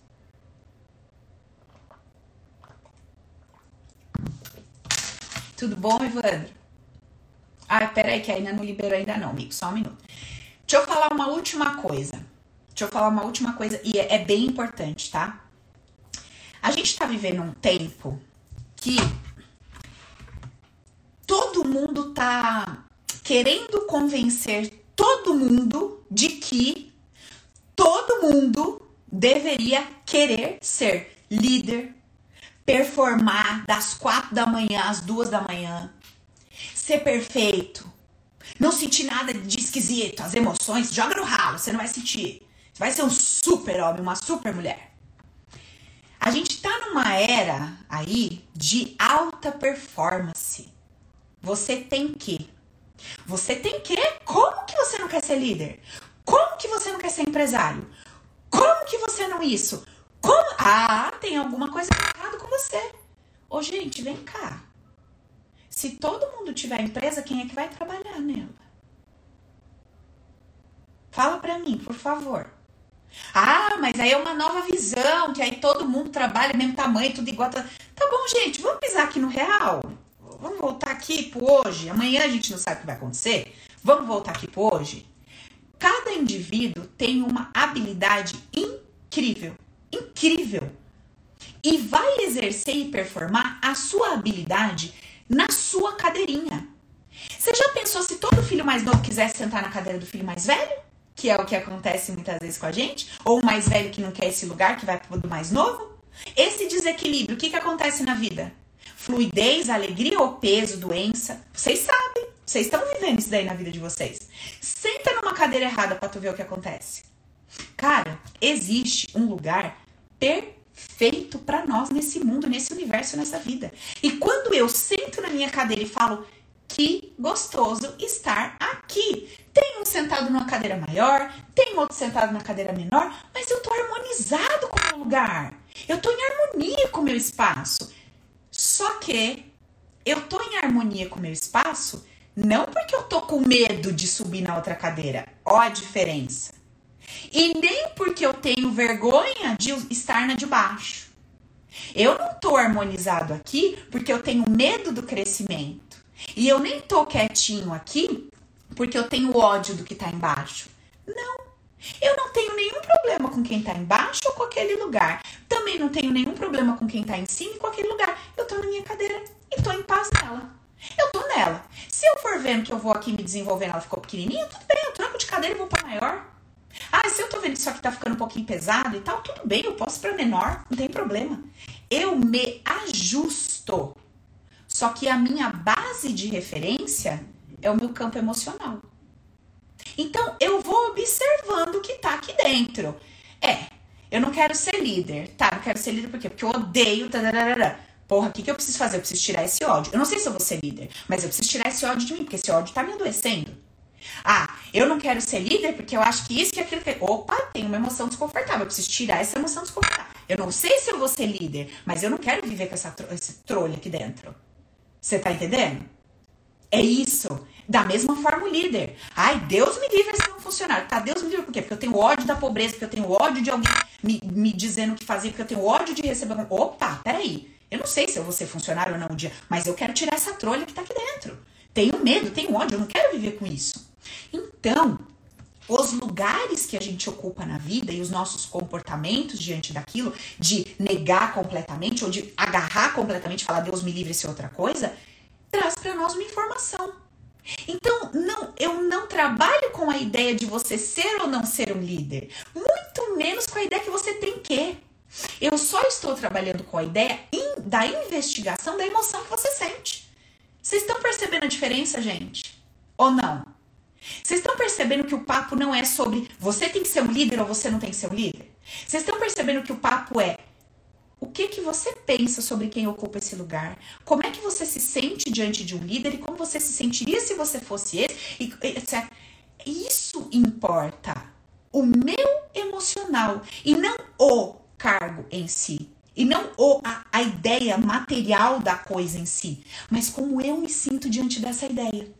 Tudo bom, Evandro? Ah, peraí, que ainda não liberou ainda não, amigo. Só um minuto. Deixa eu falar uma última coisa. Deixa eu falar uma última coisa, e é, é bem importante, tá? A gente tá vivendo um tempo que todo mundo tá querendo convencer todo mundo de que todo mundo deveria querer ser líder, performar das quatro da manhã às duas da manhã, ser perfeito, não sentir nada de esquisito, as emoções, joga no ralo, você não vai sentir. Você vai ser um super homem, uma super mulher. A gente tá numa era aí de alta performance. Você tem que. Você tem que. Como que você não quer ser líder? Como que você não quer ser empresário? Como que você não isso? Como? Ah, tem alguma coisa errada com você. Ô, gente, vem cá. Se todo mundo tiver empresa, quem é que vai trabalhar nela? Fala pra mim, por favor. Ah, mas aí é uma nova visão, que aí todo mundo trabalha mesmo tamanho, tudo igual. Tá, tá bom, gente, vamos pisar aqui no real. Vamos voltar aqui pro hoje. Amanhã a gente não sabe o que vai acontecer. Vamos voltar aqui pro hoje. Cada indivíduo tem uma habilidade incrível, incrível. E vai exercer e performar a sua habilidade na sua cadeirinha. Você já pensou se todo filho mais novo quisesse sentar na cadeira do filho mais velho? Que é o que acontece muitas vezes com a gente, ou o mais velho que não quer esse lugar, que vai pro do mais novo. Esse desequilíbrio, o que, que acontece na vida? Fluidez, alegria ou peso, doença? Vocês sabem, vocês estão vivendo isso daí na vida de vocês. Senta numa cadeira errada para tu ver o que acontece. Cara, existe um lugar perfeito para nós nesse mundo, nesse universo, nessa vida. E quando eu sento na minha cadeira e falo, que gostoso estar aqui. Tem um sentado numa cadeira maior, tem outro sentado na cadeira menor, mas eu tô harmonizado com o meu lugar. Eu tô em harmonia com o meu espaço. Só que eu tô em harmonia com o meu espaço não porque eu tô com medo de subir na outra cadeira. Ó a diferença. E nem porque eu tenho vergonha de estar na de baixo. Eu não tô harmonizado aqui porque eu tenho medo do crescimento. E eu nem tô quietinho aqui porque eu tenho ódio do que tá embaixo. Não. Eu não tenho nenhum problema com quem tá embaixo ou com aquele lugar. Também não tenho nenhum problema com quem tá em cima e com aquele lugar. Eu tô na minha cadeira e tô em paz nela. Eu tô nela. Se eu for vendo que eu vou aqui me desenvolvendo, ela ficou pequenininha, tudo bem, eu troco de cadeira e vou pra maior. Ah, se eu tô vendo que isso aqui tá ficando um pouquinho pesado e tal, tudo bem, eu posso para menor, não tem problema. Eu me ajusto só que a minha base de referência é o meu campo emocional. Então eu vou observando o que tá aqui dentro. É, eu não quero ser líder. Tá, não quero ser líder por quê? Porque eu odeio. Tararara. Porra, o que, que eu preciso fazer? Eu preciso tirar esse ódio. Eu não sei se eu vou ser líder, mas eu preciso tirar esse ódio de mim, porque esse ódio tá me adoecendo. Ah, eu não quero ser líder porque eu acho que isso e aquilo. Que... Opa, tem uma emoção desconfortável. Eu preciso tirar essa emoção desconfortável. Eu não sei se eu vou ser líder, mas eu não quero viver com essa tro... esse trolha aqui dentro. Você tá entendendo? É isso. Da mesma forma o líder. Ai, Deus me livre ser um funcionário. Tá, Deus me livre por quê? Porque eu tenho ódio da pobreza, porque eu tenho ódio de alguém me, me dizendo o que fazer, porque eu tenho ódio de receber. Opa, peraí. Eu não sei se eu vou ser funcionário ou não um dia, mas eu quero tirar essa trolha que tá aqui dentro. Tenho medo, tenho ódio, eu não quero viver com isso. Então, os lugares que a gente ocupa na vida e os nossos comportamentos diante daquilo, de negar completamente ou de agarrar completamente, falar Deus me livre, isso é outra coisa, traz para nós uma informação. Então, não, eu não trabalho com a ideia de você ser ou não ser um líder, muito menos com a ideia que você tem que. Eu só estou trabalhando com a ideia in, da investigação da emoção que você sente. Vocês estão percebendo a diferença, gente? Ou não? Vocês estão percebendo que o papo não é sobre você tem que ser um líder ou você não tem que ser um líder? Vocês estão percebendo que o papo é o que que você pensa sobre quem ocupa esse lugar? Como é que você se sente diante de um líder e como você se sentiria se você fosse esse? E, etc. Isso importa. O meu emocional e não o cargo em si. E não o, a, a ideia material da coisa em si, mas como eu me sinto diante dessa ideia.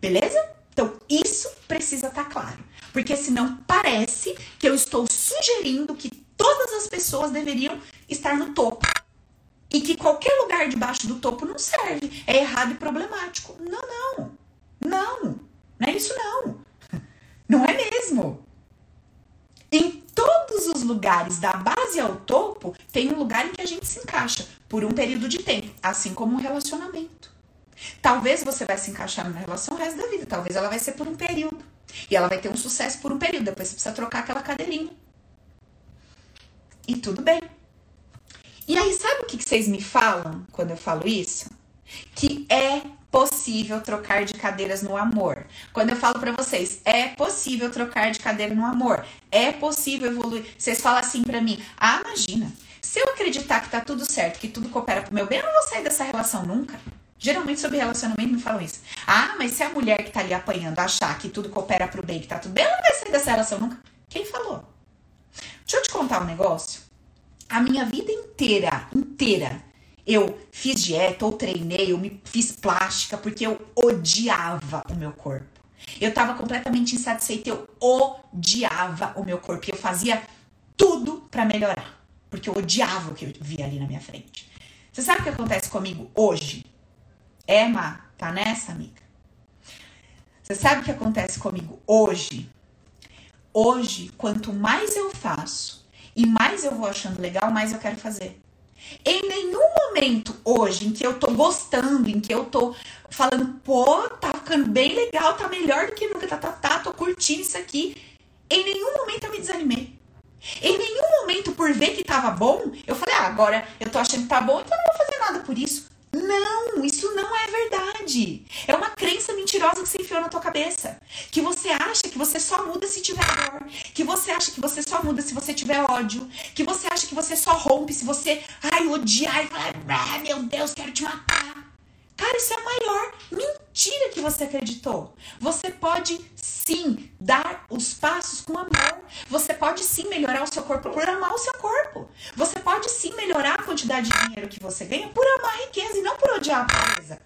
Beleza? Então, isso precisa estar tá claro. Porque senão parece que eu estou sugerindo que todas as pessoas deveriam estar no topo. E que qualquer lugar debaixo do topo não serve. É errado e problemático. Não, não. Não. Não é isso, não. Não é mesmo. Em todos os lugares, da base ao topo, tem um lugar em que a gente se encaixa por um período de tempo, assim como um relacionamento. Talvez você vai se encaixar numa relação o resto da vida, talvez ela vai ser por um período. E ela vai ter um sucesso por um período, depois você precisa trocar aquela cadeirinha. E tudo bem. E aí, sabe o que vocês me falam quando eu falo isso? Que é possível trocar de cadeiras no amor. Quando eu falo para vocês, é possível trocar de cadeira no amor, é possível evoluir. Vocês falam assim para mim: "Ah, imagina. Se eu acreditar que tá tudo certo, que tudo coopera pro meu bem, eu não vou sair dessa relação nunca." Geralmente sobre relacionamento me falam isso. Ah, mas se a mulher que tá ali apanhando achar que tudo coopera pro bem, que tá tudo bem, ela não vai sair dessa relação nunca. Quem falou? Deixa eu te contar um negócio. A minha vida inteira, inteira, eu fiz dieta ou treinei, eu me fiz plástica porque eu odiava o meu corpo. Eu tava completamente insatisfeita, eu odiava o meu corpo. E eu fazia tudo para melhorar, porque eu odiava o que eu via ali na minha frente. Você sabe o que acontece comigo hoje? É, Má, tá nessa, amiga? Você sabe o que acontece comigo hoje? Hoje, quanto mais eu faço e mais eu vou achando legal, mais eu quero fazer. Em nenhum momento hoje em que eu tô gostando, em que eu tô falando, pô, tá ficando bem legal, tá melhor do que nunca, tá, tá, tá, tô curtindo isso aqui. Em nenhum momento eu me desanimei. Em nenhum momento, por ver que tava bom, eu falei, ah, agora eu tô achando que tá bom, então eu não vou fazer nada por isso. Não, isso não é verdade. É uma crença mentirosa que você enfiou na tua cabeça. Que você acha que você só muda se tiver dor. Que você acha que você só muda se você tiver ódio. Que você acha que você só rompe se você, ai, odiar e falar, ah, meu Deus, quero te matar. Cara, isso é a maior mentira que você acreditou. Você pode sim dar os passos com amor. Você pode sim melhorar o seu corpo por amar o seu corpo. Você pode sim melhorar a quantidade de dinheiro que você ganha por amar a riqueza e não por odiar a pobreza.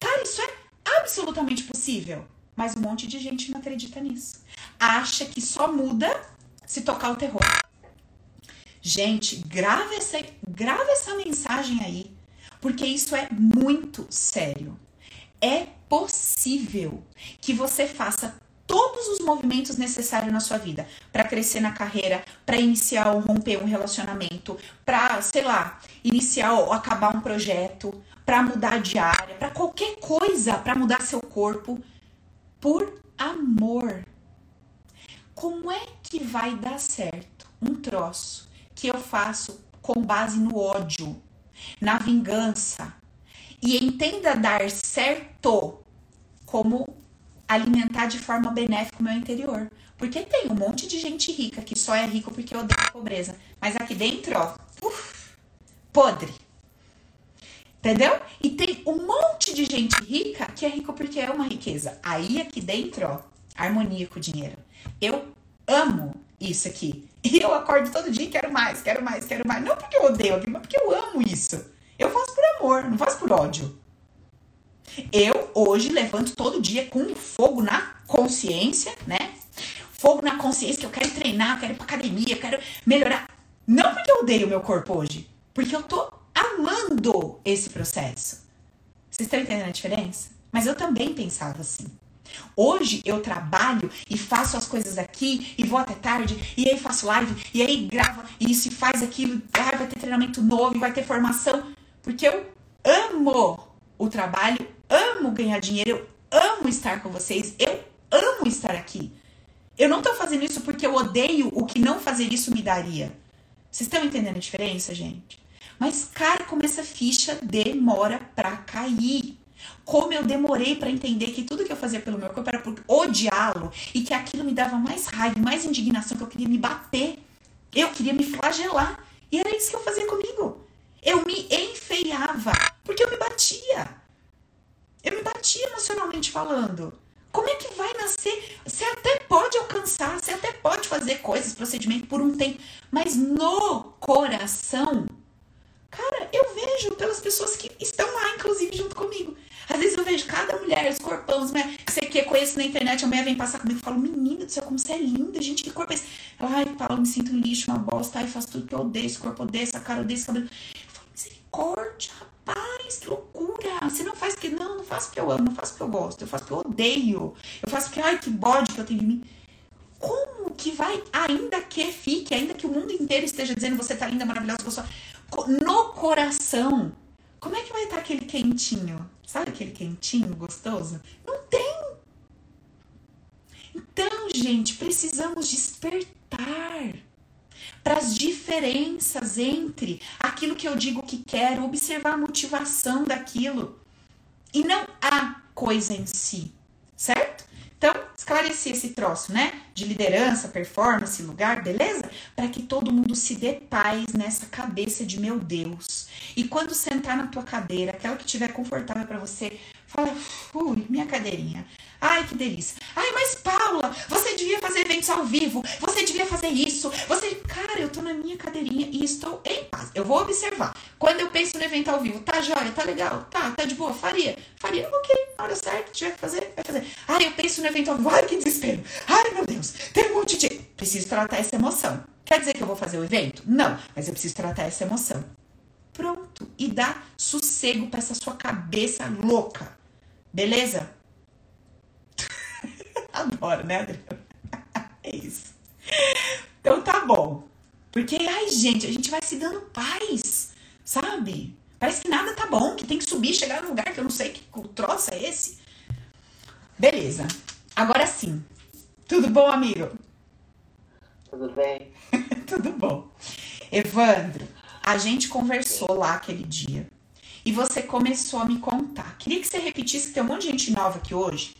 Cara, isso é absolutamente possível. Mas um monte de gente não acredita nisso. Acha que só muda se tocar o terror. Gente, grave essa, grave essa mensagem aí porque isso é muito sério. É possível que você faça todos os movimentos necessários na sua vida para crescer na carreira, para iniciar ou romper um relacionamento, para, sei lá, iniciar ou acabar um projeto, para mudar de área, para qualquer coisa, para mudar seu corpo por amor. Como é que vai dar certo um troço que eu faço com base no ódio, na vingança. E entenda dar certo como alimentar de forma benéfica o meu interior. Porque tem um monte de gente rica que só é rico porque odeia a pobreza. Mas aqui dentro, ó, uf, podre. Entendeu? E tem um monte de gente rica que é rico porque é uma riqueza. Aí aqui dentro, ó, harmonia com o dinheiro. Eu amo isso aqui. E eu acordo todo dia e quero mais, quero mais, quero mais. Não porque eu odeio aquilo, mas porque eu amo isso. Eu faço por amor, não faço por ódio. Eu hoje levanto todo dia com fogo na consciência, né? Fogo na consciência, eu quero treinar, eu quero ir pra academia, eu quero melhorar. Não porque eu odeio o meu corpo hoje, porque eu tô amando esse processo. Vocês estão entendendo a diferença? Mas eu também pensava assim. Hoje eu trabalho e faço as coisas aqui e vou até tarde e aí faço live e aí grava e isso e faz aquilo, ah, vai ter treinamento novo, vai ter formação, porque eu amo o trabalho, amo ganhar dinheiro, eu amo estar com vocês, eu amo estar aqui. Eu não tô fazendo isso porque eu odeio o que não fazer isso me daria. Vocês estão entendendo a diferença, gente? Mas, cara, como essa ficha demora pra cair. Como eu demorei para entender que tudo que eu fazia pelo meu corpo era por odiá-lo e que aquilo me dava mais raiva, mais indignação, que eu queria me bater. Eu queria me flagelar. E era isso que eu fazia comigo. Eu me enfeiava porque eu me batia. Eu me batia emocionalmente falando. Como é que vai nascer? Você até pode alcançar, você até pode fazer coisas, procedimento por um tempo, mas no coração, cara, eu vejo pelas pessoas que estão lá, inclusive, junto comigo. Às vezes eu vejo cada mulher, os corpão, mulher, que você que conhece na internet, a mulher vem passar comigo e fala, menina do céu, como você é linda, gente, que corpo é esse? Ela, ai, Paulo, me sinto um lixo, uma bosta, ai, faço tudo que eu odeio, esse corpo odeio, essa cara odeio, esse cabelo. Eu falo, misericórdia, rapaz, que loucura. Você não faz porque, não, não faço porque eu amo, não faço porque eu gosto, eu faço porque eu odeio. Eu faço porque, ai, que bode que eu tenho de mim. Como que vai, ainda que fique, ainda que o mundo inteiro esteja dizendo você tá linda, maravilhosa, gostosa, no coração, como é que vai estar aquele quentinho? Sabe aquele quentinho gostoso? Não tem. Então, gente, precisamos despertar para as diferenças entre aquilo que eu digo que quero, observar a motivação daquilo e não a coisa em si, certo? Então, esclareci esse troço, né? De liderança, performance, lugar, beleza? Para que todo mundo se dê paz nessa cabeça de meu Deus. E quando sentar na tua cadeira, aquela que estiver confortável para você, fala, ui, minha cadeirinha. Ai, que delícia. Ai, mas Paula, você devia fazer eventos ao vivo. Você devia fazer isso. Você, cara, eu tô na minha cadeirinha e estou em paz. Eu vou observar. Quando eu penso no evento ao vivo, tá joia, tá legal, tá, tá de boa, faria. Faria, ok, na hora certa, tiver que fazer, vai fazer. Ai, eu penso no evento ao vivo, ai, que desespero. Ai, meu Deus, tem um monte de. Preciso tratar essa emoção. Quer dizer que eu vou fazer o evento? Não, mas eu preciso tratar essa emoção. Pronto. E dá sossego para essa sua cabeça louca. Beleza? Adoro, né, Adriana? é isso. Então tá bom. Porque, ai, gente, a gente vai se dando paz, sabe? Parece que nada tá bom, que tem que subir, chegar no lugar que eu não sei que troço é esse. Beleza. Agora sim. Tudo bom, amigo? Tudo bem? Tudo bom. Evandro, a gente conversou lá aquele dia e você começou a me contar. Queria que você repetisse, que tem um monte de gente nova aqui hoje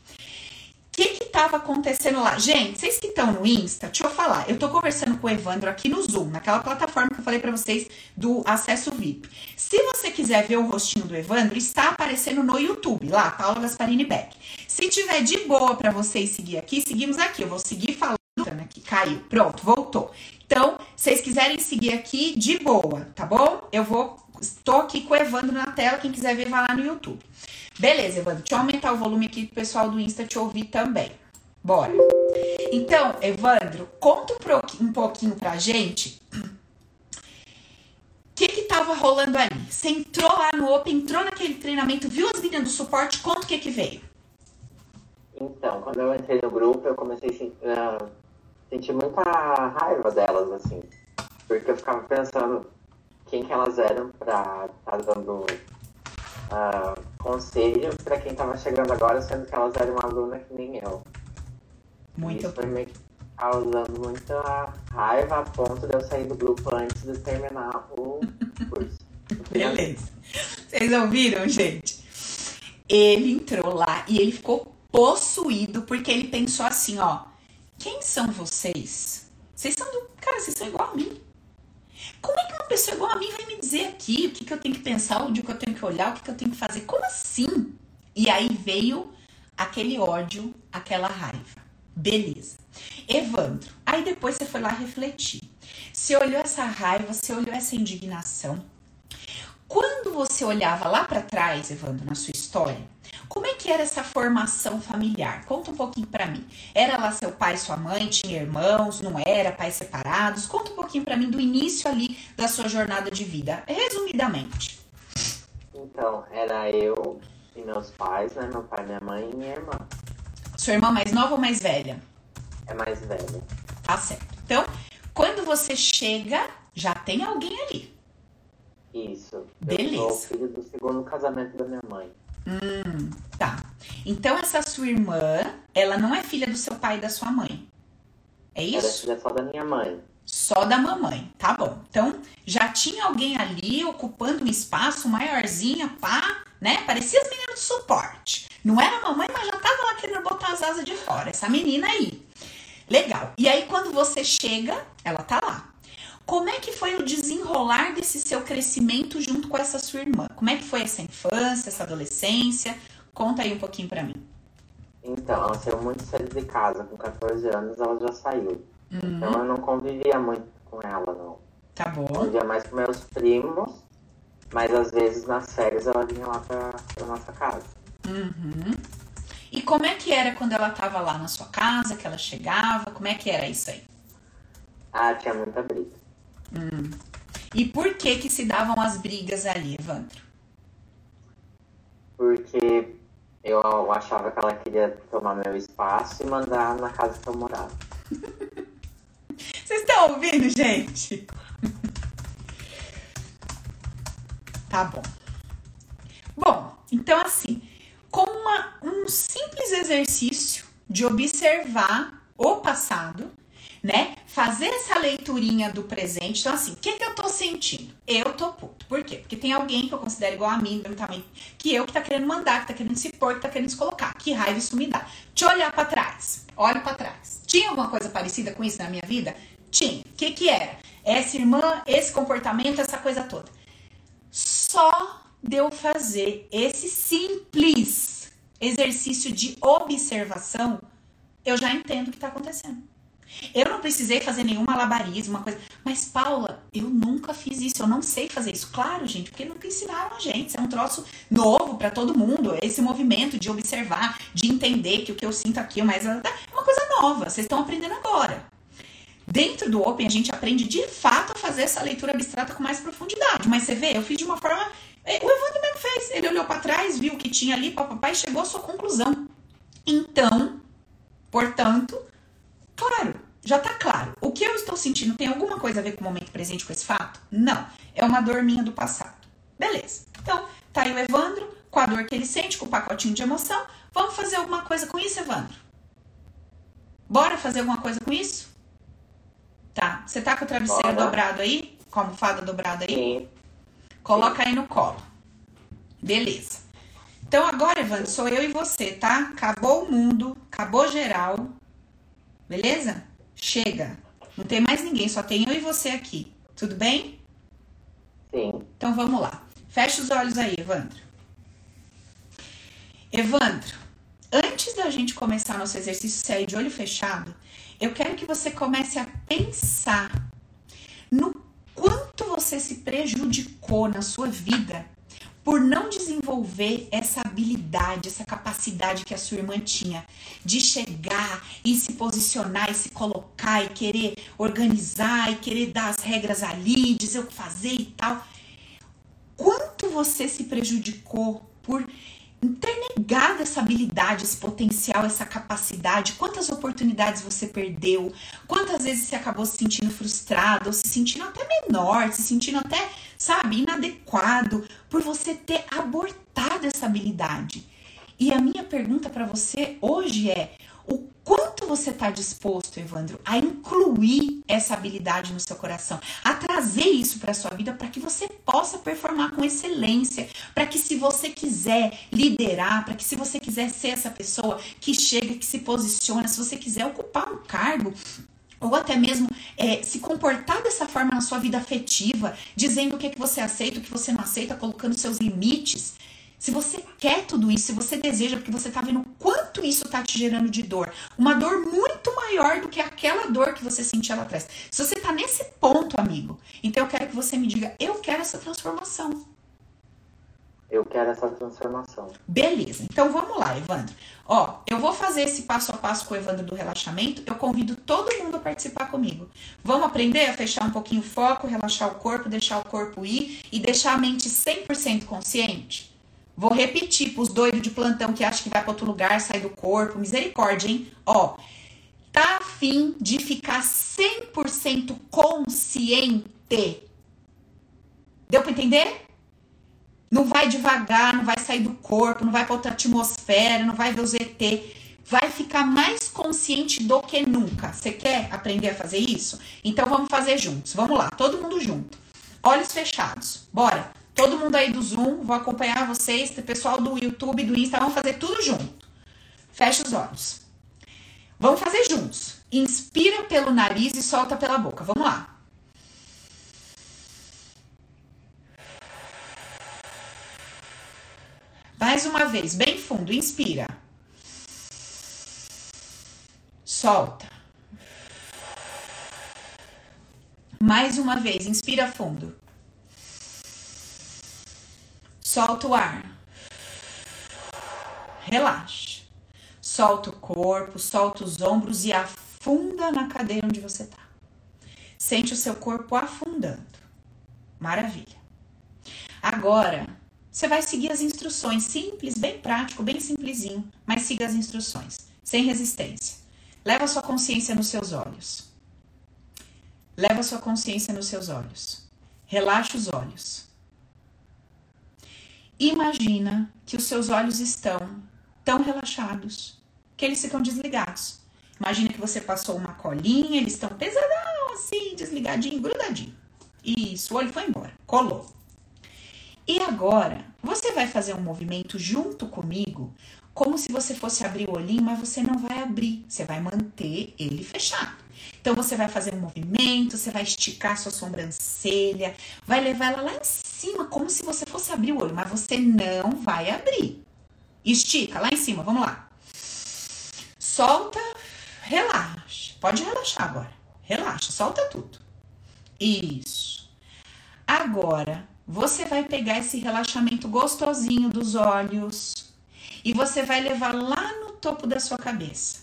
que que tava acontecendo lá? Gente, vocês que estão no Insta, deixa eu falar. Eu tô conversando com o Evandro aqui no Zoom, naquela plataforma que eu falei para vocês do acesso VIP. Se você quiser ver o rostinho do Evandro, está aparecendo no YouTube, lá, Paula Gasparini Beck. Se tiver de boa para vocês seguir aqui, seguimos aqui. Eu vou seguir falando aqui. Caiu. Pronto, voltou. Então, se vocês quiserem seguir aqui, de boa, tá bom? Eu vou. Estou aqui com o Evandro na tela. Quem quiser ver, vai lá no YouTube. Beleza, Evandro. Deixa eu aumentar o volume aqui pro pessoal do Insta te ouvir também. Bora. Então, Evandro, conta um pouquinho pra gente o que que tava rolando ali. Você entrou lá no Open, entrou naquele treinamento, viu as meninas do suporte, conta o que que veio. Então, quando eu entrei no grupo, eu comecei a uh, sentir muita raiva delas, assim. Porque eu ficava pensando quem que elas eram pra estar tá dando uh, conselho para quem estava chegando agora, sendo que elas eram alunas que nem eu. Muito Isso foi me causando muita raiva a ponto de eu sair do grupo antes de terminar o curso. Beleza. Vocês ouviram, gente? Ele entrou lá e ele ficou possuído porque ele pensou assim, ó. Quem são vocês? Vocês são do. Cara, vocês são igual a mim. Como é que uma pessoa igual a mim vai me dizer aqui o que, que eu tenho que pensar, onde que eu tenho que olhar, o que, que eu tenho que fazer? Como assim? E aí veio aquele ódio, aquela raiva. Beleza. Evandro, aí depois você foi lá refletir. Você olhou essa raiva, você olhou essa indignação. Quando você olhava lá para trás, Evandro, na sua história, como é que era essa formação familiar? Conta um pouquinho para mim. Era lá seu pai, sua mãe, tinha irmãos, não era, pais separados? Conta um pouquinho para mim do início ali da sua jornada de vida, resumidamente. Então, era eu e meus pais, né? Meu pai, minha mãe e minha irmã. Sua irmã mais nova ou mais velha? É mais velha. Tá certo. Então, quando você chega, já tem alguém ali. Isso. Beleza. Eu sou filho do segundo casamento da minha mãe. Hum, tá. Então essa sua irmã, ela não é filha do seu pai e da sua mãe. É isso? Ela é filha só da minha mãe. Só da mamãe, tá bom. Então, já tinha alguém ali ocupando um espaço maiorzinho, pá, né? Parecia as meninas do suporte. Não era a mamãe, mas já tava lá querendo botar as asas de fora. Essa menina aí. Legal. E aí, quando você chega, ela tá lá. Como é que foi o desenrolar desse seu crescimento junto com essa sua irmã? Como é que foi essa infância, essa adolescência? Conta aí um pouquinho para mim. Então, ela saiu muito cedo de casa, com 14 anos ela já saiu. Então eu não convivia muito com ela, não. Tá bom. Convivia mais com meus primos, mas às vezes nas férias ela vinha lá pra, pra nossa casa. Uhum. E como é que era quando ela tava lá na sua casa, que ela chegava? Como é que era isso aí? Ah, tinha muita briga. E por que que se davam as brigas ali, Evandro? Porque eu achava que ela queria tomar meu espaço e mandar na casa que eu morava. Vocês estão ouvindo, gente? Tá bom. Bom, então assim, com uma- um simples exercício de observar o passado, né? Fazer essa leiturinha do presente. Então, assim, o que, que eu tô sentindo? Eu tô puto. Por quê? Porque tem alguém que eu considero igual a mim, tamanho que eu, que tá querendo mandar, que tá querendo se pôr, que tá querendo se colocar. Que raiva isso me dá. Eu olhar pra trás. Olho pra trás. Tinha alguma coisa parecida com isso na minha vida? Tinha. O que que era? Essa irmã, esse comportamento, essa coisa toda. Só de eu fazer esse simples exercício de observação, eu já entendo o que está acontecendo. Eu não precisei fazer nenhum malabarismo, uma coisa. Mas, Paula, eu nunca fiz isso, eu não sei fazer isso. Claro, gente, porque nunca ensinaram a gente. Isso é um troço novo para todo mundo. Esse movimento de observar, de entender que o que eu sinto aqui é mais- é uma coisa nova. Vocês estão aprendendo agora. Dentro do Open, a gente aprende de fato a fazer essa leitura abstrata com mais profundidade. Mas você vê, eu fiz de uma forma. é, O Evandro mesmo fez. Ele olhou para trás, viu o que tinha ali, papai, e chegou à sua conclusão. Então, portanto, claro, já tá claro. O que eu estou sentindo tem alguma coisa a ver com o momento presente com esse fato? Não. É uma dor minha do passado. Beleza. Então, tá aí o Evandro, com a dor que ele sente, com o pacotinho de emoção. Vamos fazer alguma coisa com isso, Evandro? Bora fazer alguma coisa com isso? Tá. Você tá com o travesseiro Bora. dobrado aí? Com a almofada dobrada aí? Sim, Coloca aí no colo. Beleza. Então agora, Evandro, sou eu e você, tá? Acabou o mundo, acabou geral. Beleza? Chega. Não tem mais ninguém, só tem eu e você aqui. Tudo bem? sim. Então vamos lá. Fecha os olhos aí, Evandro. Evandro, antes da gente começar nosso exercício sério de olho fechado, eu quero que você comece a pensar no quanto você se prejudicou na sua vida por não desenvolver essa habilidade, essa capacidade que a sua irmã tinha de chegar e se posicionar e se colocar e querer organizar e querer dar as regras ali, dizer o que fazer e tal. Quanto você se prejudicou por ter negado essa habilidade, esse potencial, essa capacidade, quantas oportunidades você perdeu, quantas vezes você acabou se sentindo frustrado, ou se sentindo até menor, se sentindo até, sabe, inadequado por você ter abortado essa habilidade. E a minha pergunta para você hoje é: o quanto você está disposto, Evandro, a incluir essa habilidade no seu coração, a trazer isso para sua vida para que você possa performar com excelência, para que se você quiser liderar, para que se você quiser ser essa pessoa que chega, que se posiciona, se você quiser ocupar um cargo, ou até mesmo é, se comportar dessa forma na sua vida afetiva, dizendo o que, é que você aceita, o que você não aceita, colocando seus limites. Se você quer tudo isso, se você deseja, porque você tá vendo o quanto isso tá te gerando de dor, uma dor muito maior do que aquela dor que você sentia lá atrás. Se você tá nesse ponto, amigo, então eu quero que você me diga: eu quero essa transformação. Eu quero essa transformação. Beleza, então vamos lá, Evandro. Ó, eu vou fazer esse passo a passo com o Evandro do relaxamento. Eu convido todo mundo a participar comigo. Vamos aprender a fechar um pouquinho o foco, relaxar o corpo, deixar o corpo ir e deixar a mente 100% consciente? Vou repetir para os doidos de plantão que acham que vai para outro lugar, sai do corpo. Misericórdia, hein? Ó, tá afim de ficar 100% consciente? Deu para entender? Não vai devagar, não vai sair do corpo, não vai para outra atmosfera, não vai ver os ET. Vai ficar mais consciente do que nunca. Você quer aprender a fazer isso? Então vamos fazer juntos. Vamos lá, todo mundo junto. Olhos fechados. Bora. Todo mundo aí do Zoom, vou acompanhar vocês, pessoal do YouTube, do Insta, vamos fazer tudo junto. Fecha os olhos. Vamos fazer juntos. Inspira pelo nariz e solta pela boca. Vamos lá. Mais uma vez, bem fundo, inspira. Solta. Mais uma vez, inspira fundo. Solta o ar. Relaxa. Solta o corpo, solta os ombros e afunda na cadeira onde você está. Sente o seu corpo afundando. Maravilha. Agora, você vai seguir as instruções, simples, bem prático, bem simplesinho, mas siga as instruções, sem resistência. Leva sua consciência nos seus olhos. Leva sua consciência nos seus olhos. Relaxa os olhos. Imagina que os seus olhos estão tão relaxados que eles ficam desligados. Imagina que você passou uma colinha, eles estão pesadão assim, desligadinho, grudadinho. Isso, o olho foi embora, colou. E agora, você vai fazer um movimento junto comigo, como se você fosse abrir o olhinho, mas você não vai abrir, você vai manter ele fechado. Então você vai fazer um movimento, você vai esticar sua sobrancelha, vai levar ela lá em cima, como se você fosse abrir o olho, mas você não vai abrir. Estica lá em cima, vamos lá. Solta, relaxa. Pode relaxar agora. Relaxa, solta tudo. Isso. Agora, você vai pegar esse relaxamento gostosinho dos olhos e você vai levar lá no topo da sua cabeça.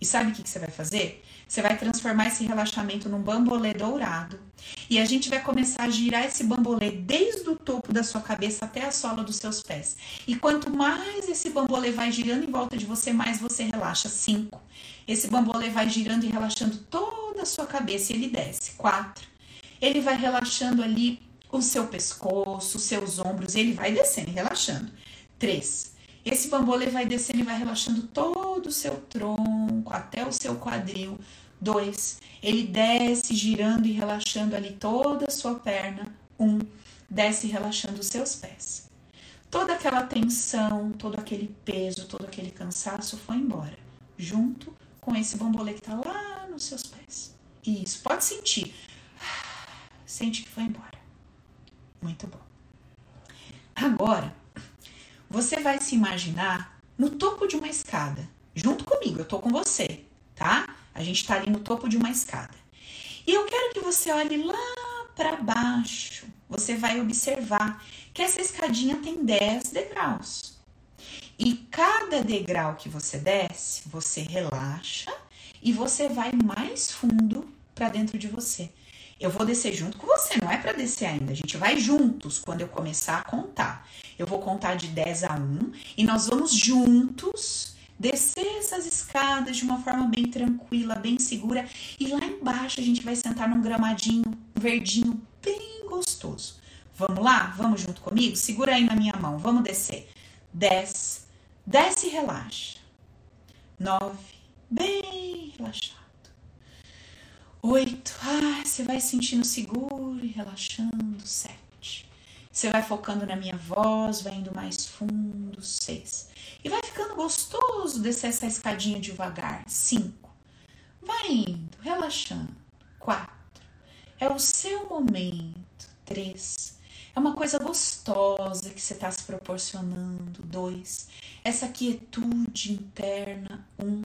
E sabe o que, que você vai fazer? Você vai transformar esse relaxamento num bambolê dourado. E a gente vai começar a girar esse bambolê desde o topo da sua cabeça até a sola dos seus pés. E quanto mais esse bambolê vai girando em volta de você, mais você relaxa. Cinco. Esse bambolê vai girando e relaxando toda a sua cabeça e ele desce. Quatro. Ele vai relaxando ali o seu pescoço, os seus ombros, ele vai descendo e relaxando. Três. Esse bambolê vai descendo e vai relaxando todo o seu tronco, até o seu quadril. Dois, ele desce girando e relaxando ali toda a sua perna. Um, desce relaxando os seus pés. Toda aquela tensão, todo aquele peso, todo aquele cansaço foi embora, junto com esse bambolê que tá lá nos seus pés. Isso, pode sentir. Sente que foi embora. Muito bom. Agora, você vai se imaginar no topo de uma escada, junto comigo, eu tô com você, tá? A gente tá ali no topo de uma escada. E eu quero que você olhe lá para baixo. Você vai observar que essa escadinha tem 10 degraus. E cada degrau que você desce, você relaxa e você vai mais fundo para dentro de você. Eu vou descer junto com você, não é para descer ainda. A gente vai juntos quando eu começar a contar. Eu vou contar de 10 a 1 e nós vamos juntos descer essas escadas de uma forma bem tranquila, bem segura. E lá embaixo a gente vai sentar num gramadinho verdinho bem gostoso. Vamos lá? Vamos junto comigo? Segura aí na minha mão. Vamos descer. 10. Desce e relaxa. 9. Bem relaxado. Oito. Ah, você vai sentindo seguro e relaxando. Sete. Você vai focando na minha voz, vai indo mais fundo. Seis. E vai ficando gostoso descer essa escadinha devagar. Cinco. Vai indo, relaxando. Quatro. É o seu momento. Três. É uma coisa gostosa que você está se proporcionando. Dois. Essa quietude interna. Um.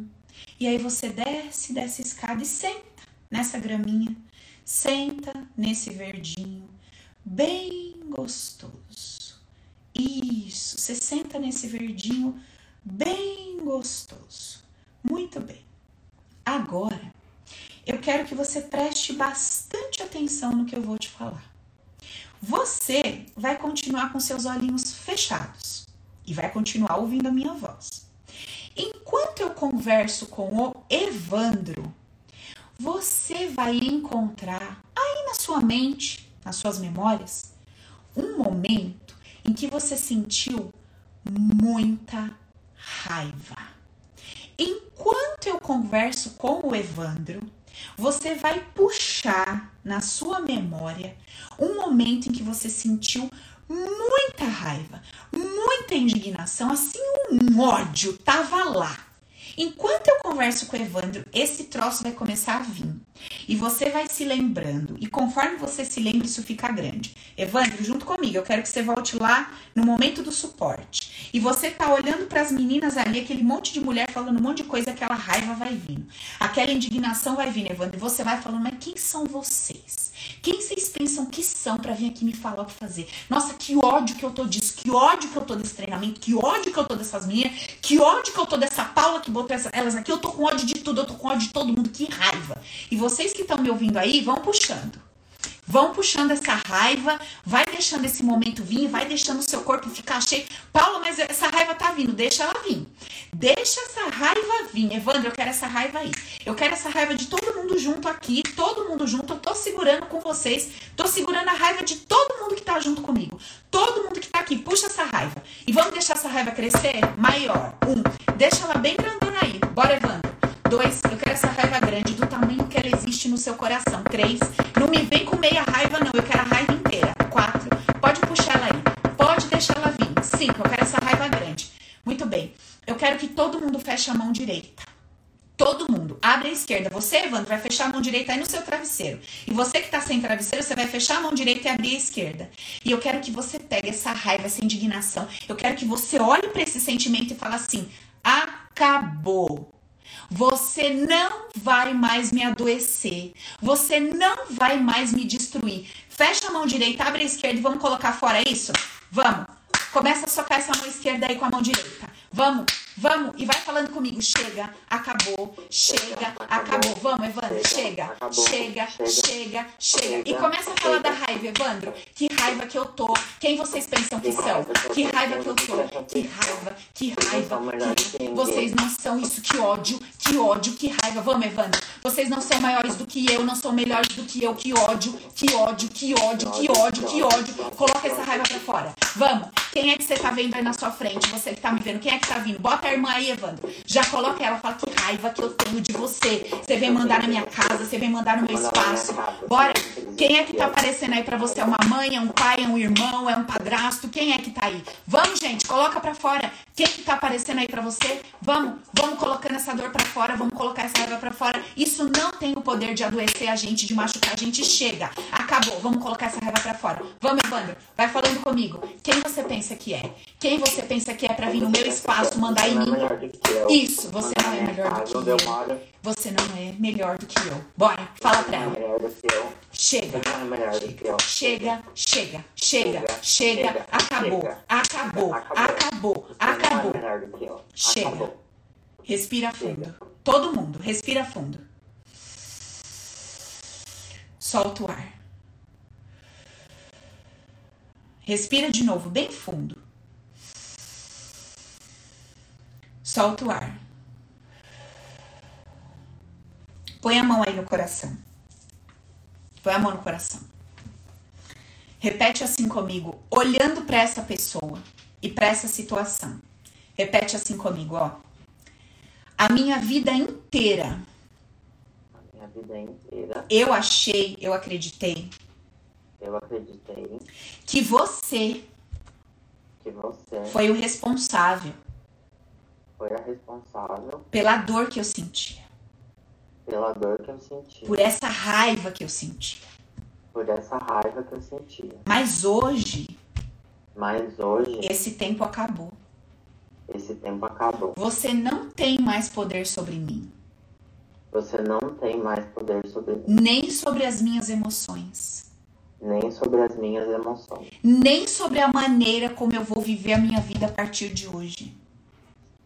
E aí você desce, desce a escada e senta nessa graminha, senta nesse verdinho, bem gostoso. Isso, você senta nesse verdinho bem gostoso. Muito bem. Agora, eu quero que você preste bastante atenção no que eu vou te falar. Você vai continuar com seus olhinhos fechados e vai continuar ouvindo a minha voz. Enquanto eu converso com o Evandro, você vai encontrar aí na sua mente, nas suas memórias, um momento em que você sentiu muita raiva. Enquanto eu converso com o Evandro, você vai puxar na sua memória um momento em que você sentiu muita raiva, muita indignação, assim um ódio tava lá. Enquanto eu converso com o Evandro, esse troço vai começar a vir. E você vai se lembrando. E conforme você se lembra, isso fica grande. Evandro, junto comigo, eu quero que você volte lá no momento do suporte. E você tá olhando para as meninas ali, aquele monte de mulher falando um monte de coisa, aquela raiva vai vindo. Aquela indignação vai vindo, Evandro. E você vai falando, mas quem são vocês? Quem vocês pensam que são para vir aqui me falar o que fazer? Nossa, que ódio que eu tô disso, que ódio que eu tô desse treinamento, que ódio que eu tô dessas meninas, que ódio que eu tô dessa Paula que botou essa, elas aqui, eu tô com ódio de tudo, eu tô com ódio de todo mundo, que raiva. E vocês que estão me ouvindo aí, vão puxando. Vão puxando essa raiva, vai deixando esse momento vir, vai deixando o seu corpo ficar cheio. Paula, mas essa raiva tá vindo, deixa ela vir. Deixa essa raiva vir. Evandro, eu quero essa raiva aí. Eu quero essa raiva de todo mundo junto aqui, todo mundo junto. Eu tô segurando com vocês, tô segurando a raiva de todo mundo que tá junto comigo. Todo mundo que tá aqui, puxa essa raiva. E vamos deixar essa raiva crescer maior. Um, deixa ela bem grandona aí. Bora, Evandro. Dois, eu quero essa raiva grande do tamanho que ela existe no seu coração. Três, não me vem com meia raiva, não. Eu quero a raiva inteira. Quatro, pode puxar ela aí. Pode deixar ela vir. Cinco, eu quero essa raiva grande. Muito bem. Eu quero que todo mundo feche a mão direita. Todo mundo. Abre a esquerda. Você, Evandro, vai fechar a mão direita aí no seu travesseiro. E você que tá sem travesseiro, você vai fechar a mão direita e abrir a esquerda. E eu quero que você pegue essa raiva, essa indignação. Eu quero que você olhe para esse sentimento e fale assim: acabou. Você não vai mais me adoecer. Você não vai mais me destruir. Fecha a mão direita, abre a esquerda e vamos colocar fora isso? Vamos. Começa a socar essa mão esquerda aí com a mão direita. Vamos, vamos. E vai falando comigo. Chega, acabou, chega, acabou. Vamos, Evandro. Chega, chega, chega, chega. E começa a falar da raiva, Evandro. Que raiva que eu tô. Quem vocês pensam que são? Que raiva que eu tô. Que raiva, que raiva. Que... Vocês não são isso. Que ódio, que ódio, que raiva. Vamos, Evandro. Vocês não são maiores do que eu, não são melhores do que eu. Que ódio, que ódio, que ódio, que ódio, que ódio. Coloca essa raiva pra fora. Vamos. Quem é que você tá vendo aí na sua frente? Você que tá me vendo. Quem é que tá vindo? Bota a irmã aí, Evandro. Já coloca ela. Fala que raiva que eu tenho de você. Você vem mandar na minha casa, você vem mandar no meu espaço. Bora. Quem é que tá aparecendo aí pra você? É uma mãe, é um pai, é um irmão, é um padrasto? Quem é que tá aí? Vamos, gente. Coloca pra fora. Quem que tá aparecendo aí pra você? Vamos. Vamos colocando essa dor pra fora. Vamos colocar essa raiva pra fora. Isso não tem o poder de adoecer a gente, de machucar a gente. Chega. Acabou. Vamos colocar essa raiva pra fora. Vamos, Evandro. Vai falando comigo. Quem você pensa que é? Quem você pensa que é pra vir no meu espaço, mandar em mim? Isso, você não é melhor do que eu. Você não é melhor do que eu. Bora, fala pra ela. Chega. Chega, chega, chega, chega. Acabou, acabou, acabou, acabou. Chega. Respira fundo. Todo mundo, respira fundo. Solta o ar. Respira de novo, bem fundo. Solta o ar. Põe a mão aí no coração. Põe a mão no coração. Repete assim comigo, olhando para essa pessoa e para essa situação. Repete assim comigo, ó. A minha vida inteira. A minha vida inteira. Eu achei, eu acreditei. Eu acreditei. Que você. Que você. Foi o responsável. Foi a responsável. Pela dor que eu sentia. Pela dor que eu sentia. Por essa raiva que eu sentia. Por essa raiva que eu sentia. Mas hoje. Mas hoje. Esse tempo acabou. Esse tempo acabou. Você não tem mais poder sobre mim. Você não tem mais poder sobre mim. Nem sobre as minhas emoções. Nem sobre as minhas emoções. Nem sobre a maneira como eu vou viver a minha vida a partir de hoje.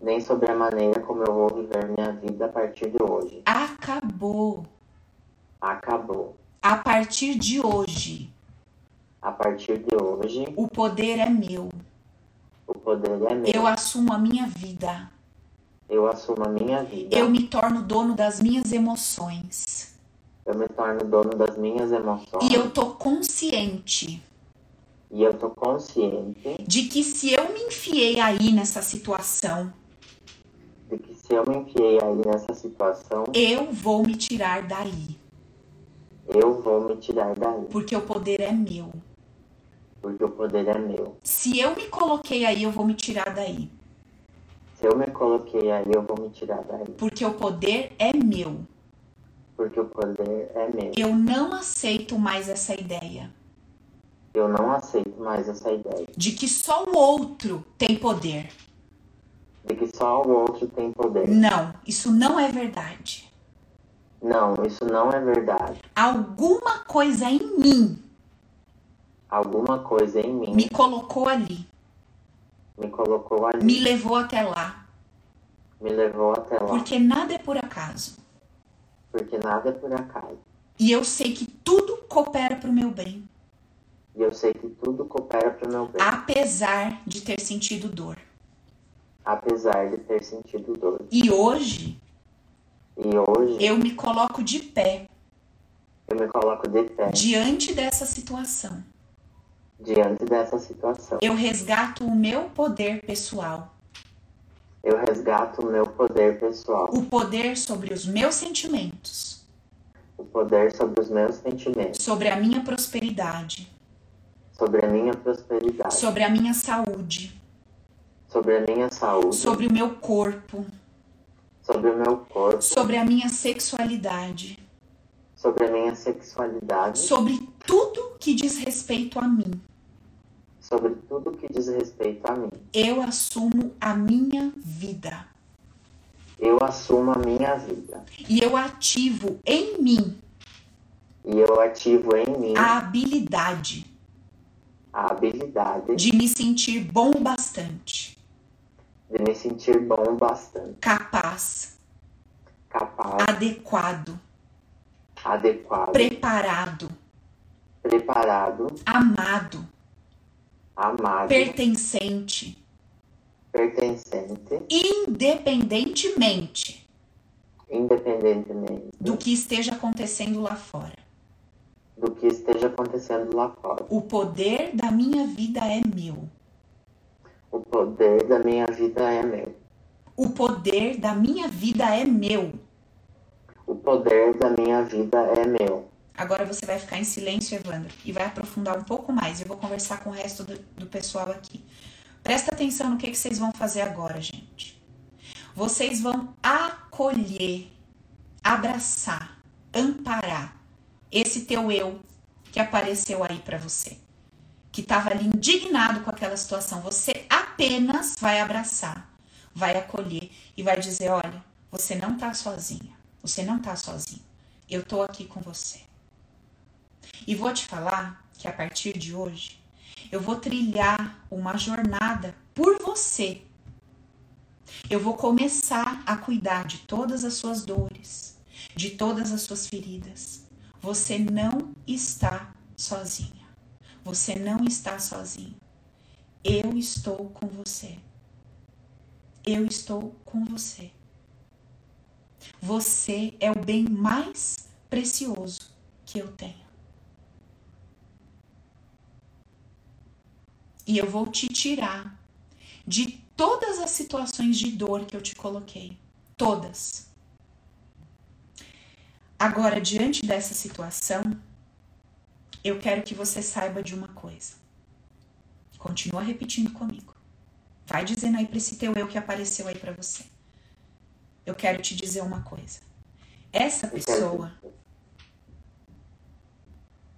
Nem sobre a maneira como eu vou viver minha vida a partir de hoje. Acabou. Acabou. A partir de hoje. A partir de hoje. O poder é meu. O poder é meu. Eu assumo a minha vida. Eu assumo a minha vida. Eu me torno dono das minhas emoções. Eu me torno dono das minhas emoções. E eu tô consciente. E eu tô consciente. De que se eu me enfiei aí nessa situação. De que se eu me enfiei aí nessa situação. Eu vou me tirar daí. Eu vou me tirar daí. Porque o poder é meu. Porque o poder é meu. Se eu me coloquei aí, eu vou me tirar daí. Se eu me coloquei aí, eu vou me tirar daí. Porque o poder é meu. Porque o poder é meu. Eu não aceito mais essa ideia Eu não aceito mais essa ideia de que só o outro tem poder. De que só o outro tem poder. Não, isso não é verdade. Não, isso não é verdade. Alguma coisa em mim Alguma coisa em mim me colocou ali, me colocou ali, me levou até lá, me levou até lá. porque nada é por acaso. Porque nada é por acaso. E eu sei que tudo coopera para o meu bem, E eu sei que tudo coopera para o meu bem, apesar de ter sentido dor. Apesar de ter sentido dor. E hoje E hoje eu me coloco de pé. Eu me coloco de pé. Diante dessa situação. diante dessa situação. Eu resgato o meu poder pessoal, Eu resgato o meu poder pessoal, o poder sobre os meus sentimentos, o poder sobre os meus sentimentos, sobre a minha prosperidade, sobre a minha prosperidade, sobre a minha saúde, sobre a minha saúde, sobre o meu corpo, sobre o meu corpo, sobre a minha sexualidade, sobre a minha sexualidade, sobre tudo que diz respeito a mim. sobre tudo que diz respeito a mim. Eu assumo a minha vida. Eu assumo a minha vida. E eu ativo em mim e eu ativo em mim a habilidade a habilidade de me sentir bom bastante, de me sentir bom bastante, capaz, capaz, adequado, adequado, preparado, preparado, amado, amado, pertencente, pertencente, independentemente independentemente. do que esteja acontecendo lá fora. do que esteja acontecendo lá fora. O poder da minha vida é meu. O poder da minha vida é meu. O poder da minha vida é meu. O poder da minha vida é meu. Agora você vai ficar em silêncio, Evandro, e vai aprofundar um pouco mais. Eu vou conversar com o resto do, do pessoal aqui. Presta atenção no que, que vocês vão fazer agora, gente. Vocês vão acolher, abraçar, amparar esse teu eu que apareceu aí pra você, que estava ali indignado com aquela situação. Você apenas vai abraçar, vai acolher e vai dizer: olha, você não tá sozinha, você não tá sozinho. Eu tô aqui com você. E vou te falar que a partir de hoje eu vou trilhar uma jornada por você. Eu vou começar a cuidar de todas as suas dores, de todas as suas feridas. Você não está sozinha. Você não está sozinho. Eu estou com você. Eu estou com você. Você é o bem mais precioso que eu tenho. E eu vou te tirar de todas as situações de dor que eu te coloquei. Todas. Agora, diante dessa situação, eu quero que você saiba de uma coisa. Continua repetindo comigo. Vai dizendo aí para esse teu eu que apareceu aí para você. Eu quero te dizer uma coisa. Essa pessoa.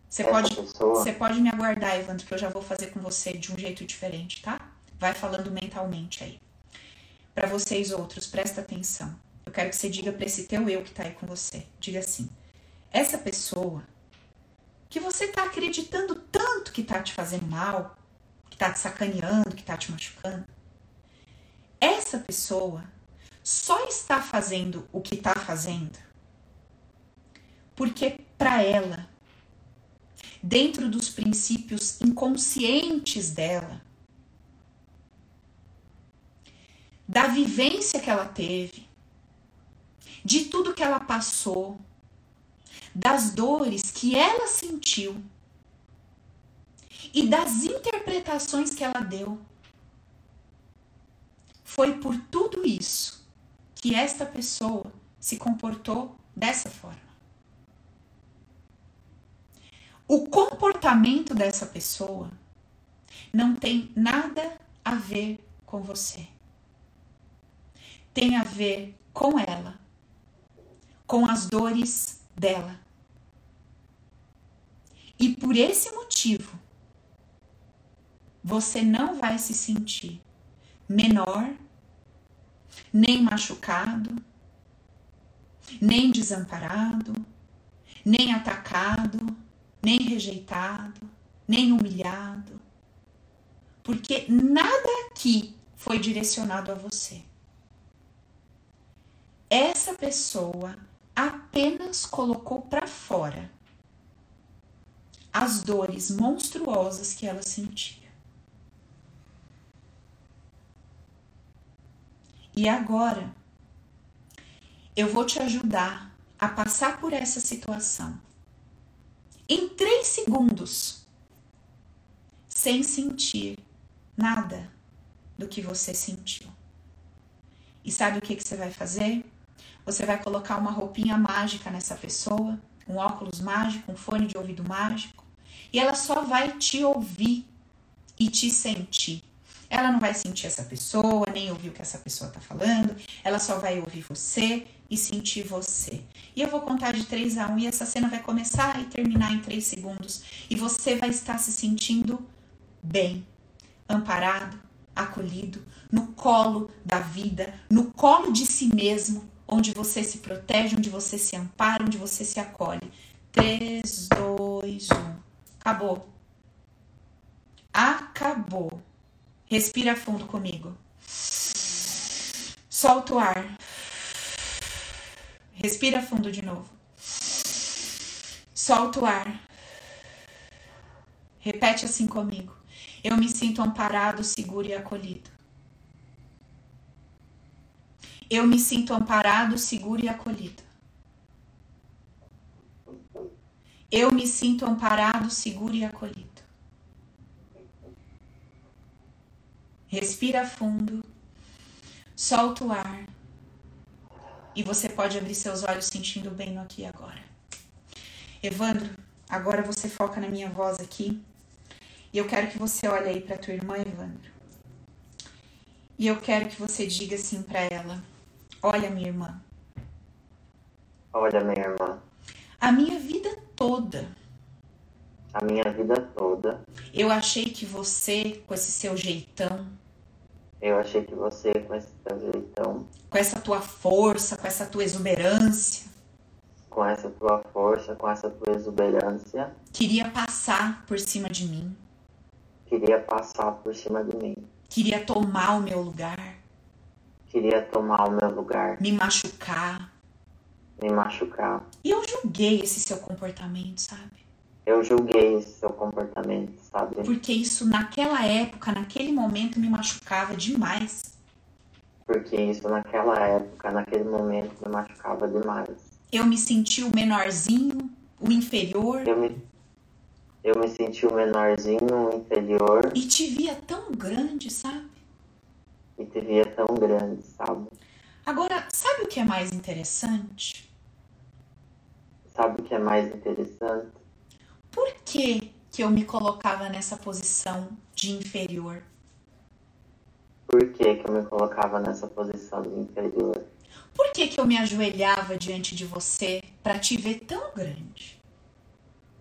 Você Essa pode, pessoa, você pode me aguardar, Evandro, que eu já vou fazer com você de um jeito diferente, tá? Vai falando mentalmente aí. Para vocês outros, presta atenção. Eu quero que você diga para esse teu eu que tá aí com você. Diga assim: essa pessoa que você tá acreditando tanto que tá te fazendo mal, tá te sacaneando, que tá te machucando, essa pessoa só está fazendo o que tá fazendo porque para ela, dentro dos princípios inconscientes dela, da vivência que ela teve, de tudo que ela passou, das dores que ela sentiu e das interpretações que ela deu. Foi por tudo isso que esta pessoa se comportou dessa forma. O comportamento dessa pessoa não tem nada a ver com você. tem a ver com ela, com as dores dela. E por esse motivo, você não vai se sentir menor, nem machucado, nem desamparado, nem atacado, nem rejeitado, nem humilhado, porque nada aqui foi direcionado a você. Essa pessoa apenas colocou para fora as dores monstruosas que ela sentia. E agora, eu vou te ajudar a passar por essa situação em três segundos, sem sentir nada do que você sentiu. E sabe o que, que você vai fazer? Você vai colocar uma roupinha mágica nessa pessoa, um óculos mágico, um fone de ouvido mágico, e ela só vai te ouvir e te sentir. Ela não vai sentir essa pessoa, nem ouvir o que essa pessoa está falando, ela só vai ouvir você e sentir você. E eu vou contar de 3 a 1 e essa cena vai começar e terminar em 3 segundos. E você vai estar se sentindo bem, amparado, acolhido, no colo da vida, no colo de si mesmo, onde você se protege, onde você se ampara, onde você se acolhe. 3, 2, 1. Acabou. Acabou. Respira fundo comigo. Solta o ar. Respira fundo de novo. Solta o ar. Repete assim comigo. Eu me sinto amparado, seguro e acolhido. Eu me sinto amparado, seguro e acolhido. Eu me sinto amparado, seguro e acolhido. Respira fundo, solta o ar e você pode abrir seus olhos sentindo bem no aqui e agora. Evandro, agora você foca na minha voz aqui e eu quero que você olhe aí para tua irmã, Evandro. E eu quero que você diga assim para ela: Olha, minha irmã. Olha, minha irmã. A minha vida toda a minha vida toda. Eu achei que você, com esse seu jeitão, eu achei que você, com esse seu jeitão, com essa tua força, com essa tua exuberância, com essa tua força, com essa tua exuberância, queria passar por cima de mim, queria passar por cima de mim, queria tomar o meu lugar, queria tomar o meu lugar, me machucar, me machucar. E eu julguei esse seu comportamento, sabe? Eu julguei esse seu comportamento, sabe? Porque isso naquela época, naquele momento me machucava demais. Porque isso naquela época, naquele momento me machucava demais. Eu me senti o menorzinho, o inferior. Eu me, eu me senti o menorzinho, o inferior. E te via tão grande, sabe? E te via tão grande, sabe? Agora, sabe o que é mais interessante? Sabe o que é mais interessante? Por que, que eu me colocava nessa posição de inferior? Por que, que eu me colocava nessa posição de inferior? Por que, que eu me ajoelhava diante de você para te ver tão grande?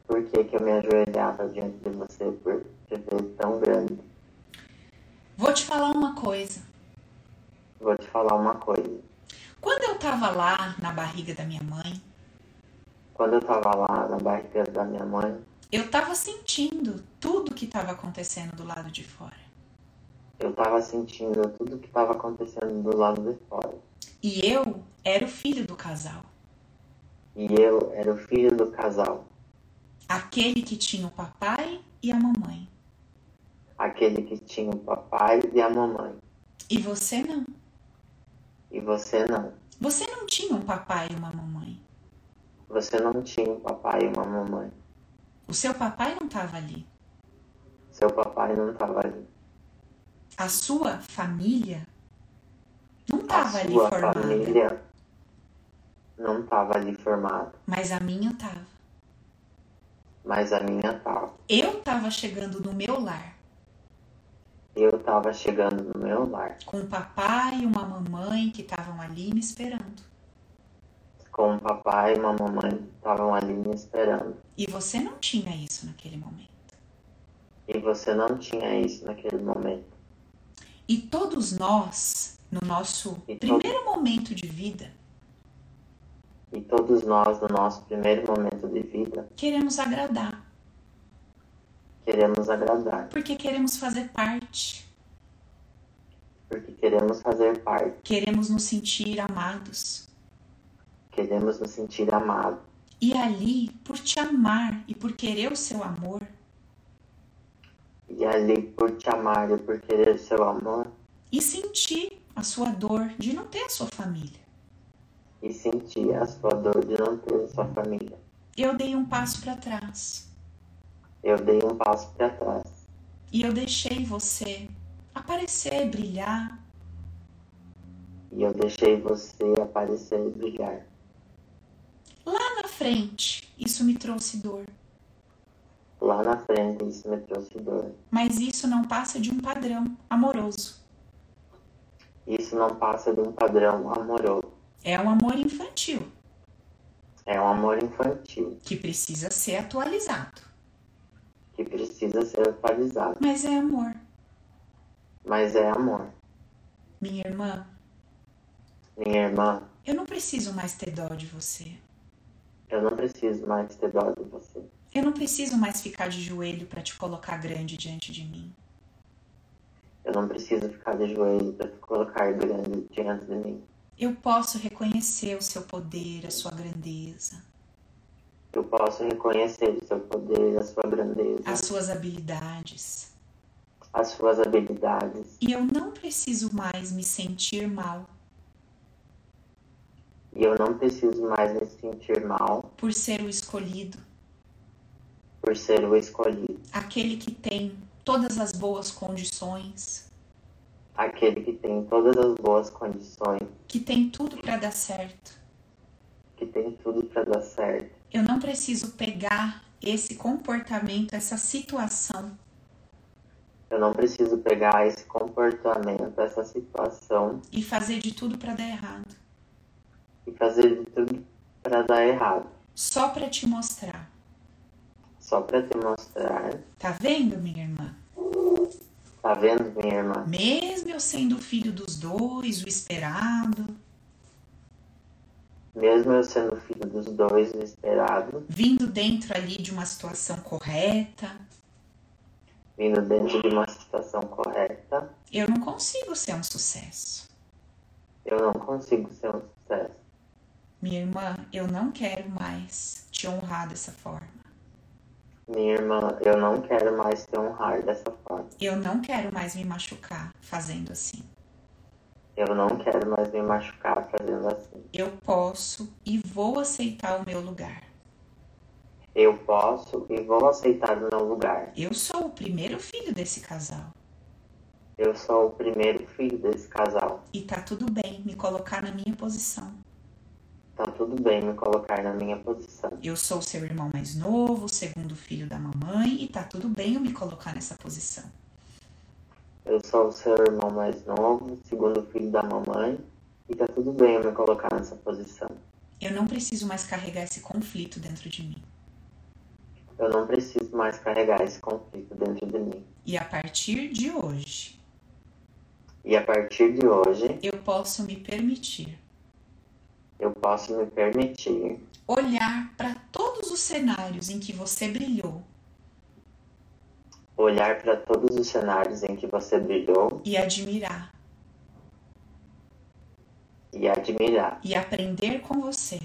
Por que, que eu me ajoelhava diante de você por te ver tão grande? Vou te falar uma coisa. Vou te falar uma coisa. Quando eu tava lá na barriga da minha mãe, quando eu tava lá na barriga da minha mãe, eu tava sentindo tudo que tava acontecendo do lado de fora. Eu tava sentindo tudo que tava acontecendo do lado de fora. E eu era o filho do casal. E eu era o filho do casal. Aquele que tinha o papai e a mamãe. Aquele que tinha o papai e a mamãe. E você não. E você não. Você não tinha um papai e uma mamãe. Você não tinha um papai e uma mamãe. O seu papai não estava ali. Seu papai não estava ali. A sua família não estava ali formada. A sua família não estava ali formada. Mas a minha estava. Mas a minha estava. Eu estava chegando no meu lar. eu estava chegando no meu lar com um papai e uma mamãe que estavam ali me esperando. Com um papai e uma mamãe estavam ali me esperando. E você não tinha isso naquele momento. E você não tinha isso naquele momento. E todos nós, no nosso E to- primeiro momento de vida, E todos nós, no nosso primeiro momento de vida, queremos agradar, queremos agradar, porque queremos fazer parte, porque queremos fazer parte, queremos nos sentir amados. Queremos nos sentir amados. E ali, por te amar e por querer o seu amor, E ali, por te amar e por querer seu amor, e sentir a sua dor de não ter a sua família, e sentir a sua dor de não ter sua família, eu dei um passo para trás eu dei um passo para trás. e eu deixei você aparecer, brilhar, E eu deixei você aparecer e brilhar. Lá na frente. Isso me trouxe dor, Lá na frente, isso me trouxe dor. mas isso não passa de um padrão amoroso. Isso não passa de um padrão amoroso. É um amor infantil É um amor infantil que precisa ser atualizado, que precisa ser atualizado. mas é amor. Mas é amor. Minha irmã, Minha irmã, eu não preciso mais ter dó de você. Eu não preciso mais ter dó de você. Eu não preciso mais ficar de joelho para te colocar grande diante de mim. Eu não preciso ficar de joelho para te colocar grande diante de mim. Eu posso reconhecer o seu poder, a sua grandeza, Eu posso reconhecer o seu poder, a sua grandeza, as suas habilidades. as suas habilidades. E eu não preciso mais me sentir mal E eu não preciso mais me sentir mal por ser o escolhido, por ser o escolhido. aquele que tem todas as boas condições, Aquele que tem todas as boas condições, que tem tudo para dar certo. que tem tudo para dar certo. Eu não preciso pegar esse comportamento, essa situação Eu não preciso pegar esse comportamento, essa situação e fazer de tudo para dar errado, e fazer de tudo para dar errado, só para te mostrar. só para te mostrar. Tá vendo, minha irmã? Tá vendo, minha irmã? Mesmo eu sendo filho dos dois, o esperado, Mesmo eu sendo filho dos dois, o esperado, vindo dentro ali de uma situação correta, vindo dentro de uma situação correta, eu não consigo ser um sucesso. eu não consigo ser um sucesso. Minha irmã, eu não quero mais te honrar dessa forma. Minha irmã, eu não quero mais te honrar dessa forma. Eu não quero mais me machucar fazendo assim. Eu não quero mais me machucar fazendo assim. Eu posso e vou aceitar o meu lugar. Eu posso e vou aceitar o meu lugar. Eu sou o primeiro filho desse casal. Eu sou o primeiro filho desse casal. E tá tudo bem me colocar na minha posição. Tá tudo bem me colocar na minha posição. Eu sou o seu irmão mais novo, segundo filho da mamãe, e tá tudo bem eu me colocar nessa posição. Eu sou o seu irmão mais novo, segundo filho da mamãe, e tá tudo bem eu me colocar nessa posição. Eu não preciso mais carregar esse conflito dentro de mim. Eu não preciso mais carregar esse conflito dentro de mim. E a partir de hoje, E a partir de hoje, eu posso me permitir eu posso me permitir olhar para todos os cenários em que você brilhou. Olhar para todos os cenários em que você brilhou. E admirar. E admirar. E aprender com você.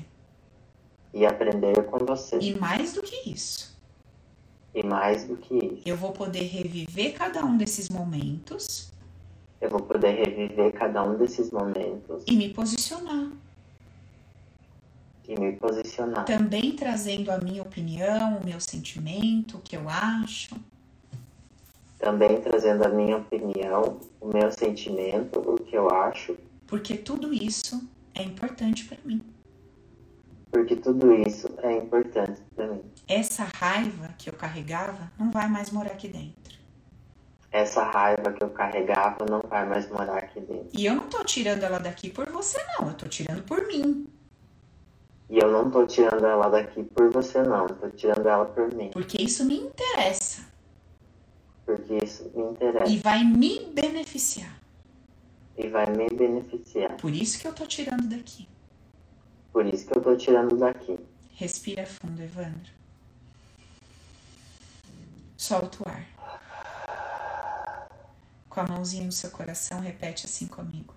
e aprender com você. E mais do que isso, E mais do que isso, eu vou poder reviver cada um desses momentos. Eu vou poder reviver cada um desses momentos. E me posicionar, e me posicionar, também trazendo a minha opinião, o meu sentimento, o que eu acho, também trazendo a minha opinião, o meu sentimento, o que eu acho, porque tudo isso é importante para mim. porque tudo isso é importante para mim. Essa raiva que eu carregava não vai mais morar aqui dentro. essa raiva que eu carregava não vai mais morar aqui dentro. E eu não tô tirando ela daqui por você, não. Eu tô tirando por mim. E eu não tô tirando ela daqui por você, não. Tô tirando ela por mim. Porque isso me interessa. Porque isso me interessa. E vai me beneficiar. E vai me beneficiar. Por isso que eu tô tirando daqui. Por isso que eu tô tirando daqui. Respira fundo, Evandro. Solta o ar. Com a mãozinha no seu coração, repete assim comigo.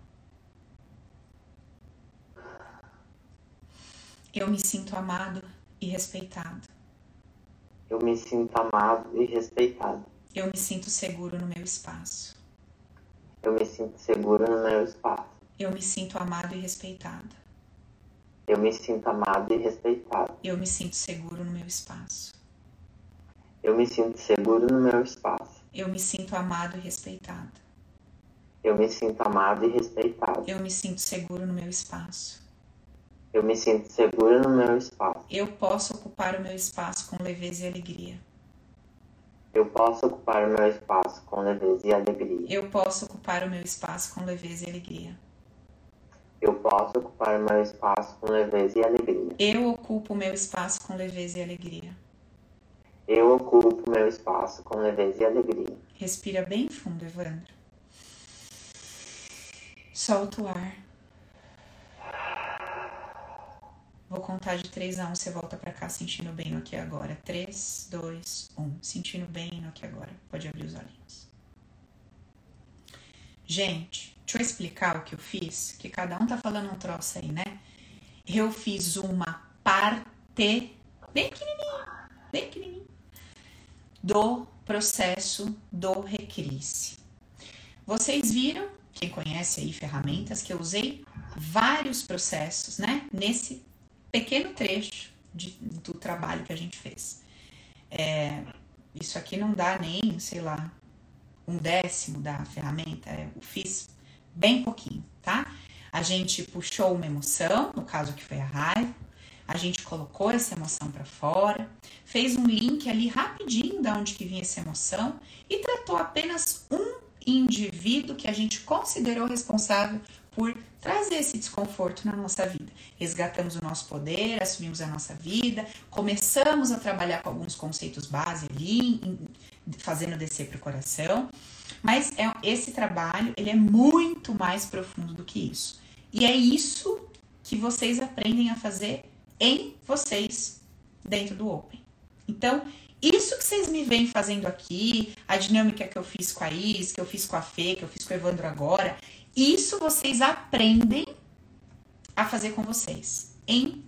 Eu me sinto amado e respeitado. Eu me sinto amado e respeitado. Eu me sinto seguro no meu espaço. Eu me sinto seguro no meu espaço. Eu me sinto amado e respeitado. Eu me sinto amado e respeitado. Eu me sinto seguro no meu espaço. Eu me sinto seguro no meu espaço. Eu me sinto amado e respeitado. Eu me sinto amado e respeitado. Eu me sinto seguro no meu espaço. Eu me sinto seguro no meu espaço. Eu posso ocupar o meu espaço com leveza e alegria. Eu posso ocupar o meu espaço com leveza e alegria. Eu posso ocupar o meu espaço com leveza e alegria. Eu posso ocupar o meu espaço com leveza e alegria. Eu ocupo o meu espaço com leveza e alegria. Eu ocupo o meu espaço com leveza e alegria. Respira bem fundo, Evandro. Solta o ar. Vou contar de 3 a 1, você volta pra cá sentindo bem no aqui agora. 3, 2, 1. Sentindo bem no aqui agora. Pode abrir os olhinhos. Gente, deixa eu explicar o que eu fiz, que cada um tá falando um troço aí, né? Eu fiz uma parte bem pequenininha, bem pequenininha, do processo do Recrisse. Vocês viram, quem conhece aí ferramentas, que eu usei vários processos, né? Nesse pequeno trecho de, do trabalho que a gente fez. É, isso aqui não dá nem, sei lá, um décimo da ferramenta, eu fiz bem pouquinho, tá? A gente puxou uma emoção, no caso que foi a raiva, a gente colocou essa emoção para fora, fez um link ali rapidinho da onde que vinha essa emoção e tratou apenas um indivíduo que a gente considerou responsável por trazer esse desconforto na nossa vida. Resgatamos o nosso poder, assumimos a nossa vida, começamos a trabalhar com alguns conceitos base ali, fazendo descer para o coração. Mas é, esse trabalho ele é muito mais profundo do que isso. E é isso que vocês aprendem a fazer em vocês dentro do Open. Então, isso que vocês me vêm fazendo aqui, a dinâmica que eu fiz com a Is, que eu fiz com a Fê, que eu fiz com o Evandro agora, isso vocês aprendem a fazer com vocês em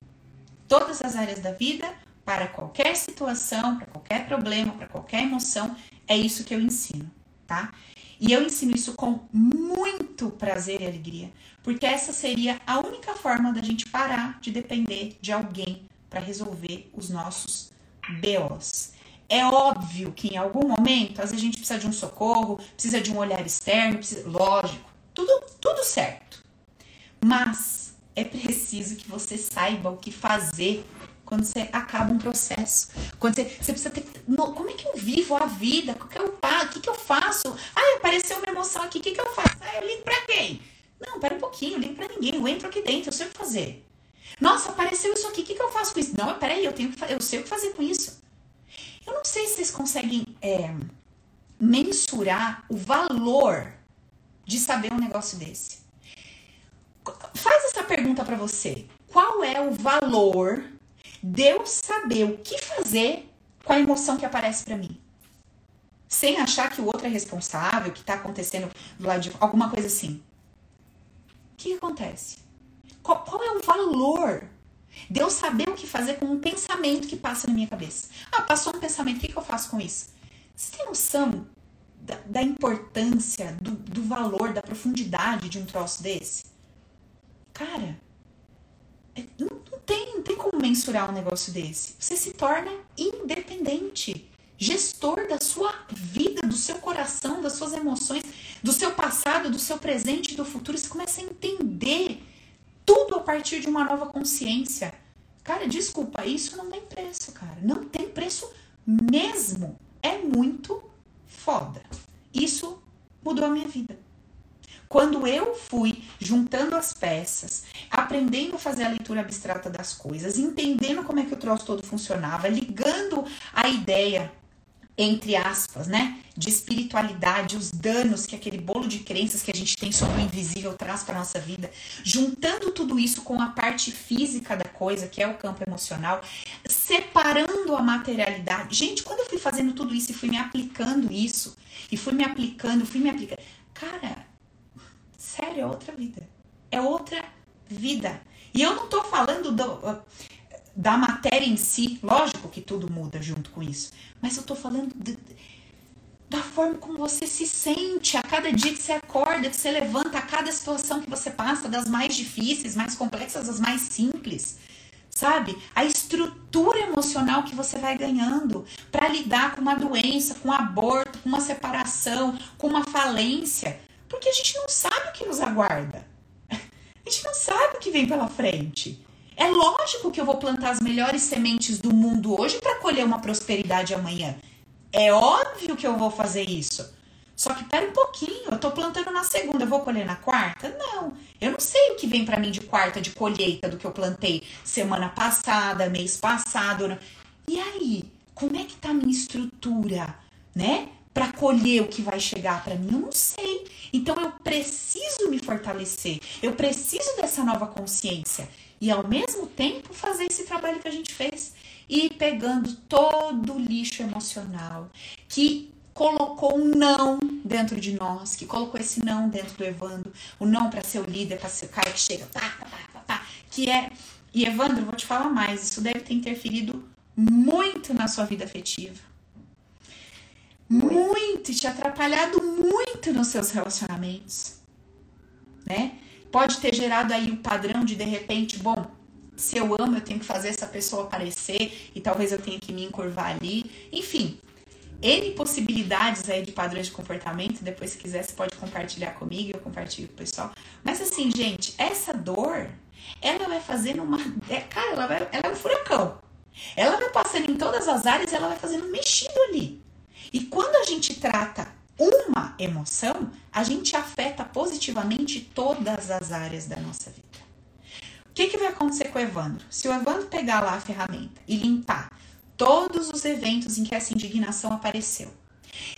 todas as áreas da vida, para qualquer situação, para qualquer problema, para qualquer emoção, é isso que eu ensino, tá? E eu ensino isso com muito prazer e alegria, porque essa seria a única forma da gente parar de depender de alguém para resolver os nossos BOs. É óbvio que em algum momento, às vezes a gente precisa de um socorro, precisa de um olhar externo, precisa, lógico, tudo, tudo certo. Mas é preciso que você saiba o que fazer quando você acaba um processo. Quando você, você precisa ter. Como é que eu vivo a vida? O que eu, o que, que eu faço? Ah, apareceu uma emoção aqui, o que, que eu faço? Ah, eu ligo pra quem? Não, pera um pouquinho, eu ligo pra ninguém, eu entro aqui dentro, eu sei o que fazer. Nossa, apareceu isso aqui, o que, que eu faço com isso? Não, peraí, eu, tenho, eu sei o que fazer com isso. Eu não sei se vocês conseguem é, mensurar o valor de saber um negócio desse. Faz essa pergunta para você. Qual é o valor de eu saber o que fazer com a emoção que aparece para mim? Sem achar que o outro é responsável, que tá acontecendo do lado de alguma coisa assim. O que acontece? Qual, qual é o valor de eu saber o que fazer com um pensamento que passa na minha cabeça? Ah, passou um pensamento, o que, que eu faço com isso? Você tem noção da, da importância, do, do valor, da profundidade de um troço desse? Cara, é, não, não, tem, não tem como mensurar um negócio desse. Você se torna independente, gestor da sua vida, do seu coração, das suas emoções, do seu passado, do seu presente do futuro. Você começa a entender tudo a partir de uma nova consciência. Cara, desculpa, isso não tem preço, cara. Não tem preço mesmo. É muito foda. Isso mudou a minha vida. Quando eu fui juntando as peças, aprendendo a fazer a leitura abstrata das coisas, entendendo como é que o troço todo funcionava, ligando a ideia entre aspas, né, de espiritualidade, os danos que aquele bolo de crenças que a gente tem sobre o invisível traz para nossa vida, juntando tudo isso com a parte física da coisa, que é o campo emocional, separando a materialidade. Gente, quando eu fui fazendo tudo isso e fui me aplicando isso, e fui me aplicando, fui me aplicando, cara, sério, é outra vida. É outra vida. E eu não tô falando do, da matéria em si, lógico que tudo muda junto com isso, mas eu tô falando de, da forma como você se sente a cada dia que você acorda, que você levanta, a cada situação que você passa, das mais difíceis, mais complexas, das mais simples. Sabe? A estrutura emocional que você vai ganhando para lidar com uma doença, com um aborto, com uma separação, com uma falência. Porque a gente não sabe o que nos aguarda. A gente não sabe o que vem pela frente. É lógico que eu vou plantar as melhores sementes do mundo hoje para colher uma prosperidade amanhã. É óbvio que eu vou fazer isso. Só que pera um pouquinho, eu tô plantando na segunda, eu vou colher na quarta? Não. Eu não sei o que vem para mim de quarta de colheita do que eu plantei semana passada, mês passado. E aí, como é que tá a minha estrutura, né? Para colher o que vai chegar para mim, eu não sei. Então eu preciso me fortalecer. Eu preciso dessa nova consciência e ao mesmo tempo fazer esse trabalho que a gente fez e pegando todo o lixo emocional que colocou um não dentro de nós, que colocou esse não dentro do Evandro, o não para ser o líder, para ser o cara que chega, tá, tá, tá, tá, que é. E Evandro, vou te falar mais, isso deve ter interferido muito na sua vida afetiva. Muito, te atrapalhado muito nos seus relacionamentos, né? Pode ter gerado aí o padrão de de repente, bom, se eu amo, eu tenho que fazer essa pessoa aparecer e talvez eu tenha que me encurvar ali. Enfim, N possibilidades aí de padrões de comportamento. Depois, se quiser, você pode compartilhar comigo, eu compartilho com o pessoal. Mas assim, gente, essa dor, ela vai fazendo uma. É, cara, ela, vai, ela é um furacão. Ela vai passando em todas as áreas, ela vai fazendo um mexido ali. E quando a gente trata uma emoção, a gente afeta positivamente todas as áreas da nossa vida. O que, que vai acontecer com o Evandro? Se o Evandro pegar lá a ferramenta e limpar todos os eventos em que essa indignação apareceu,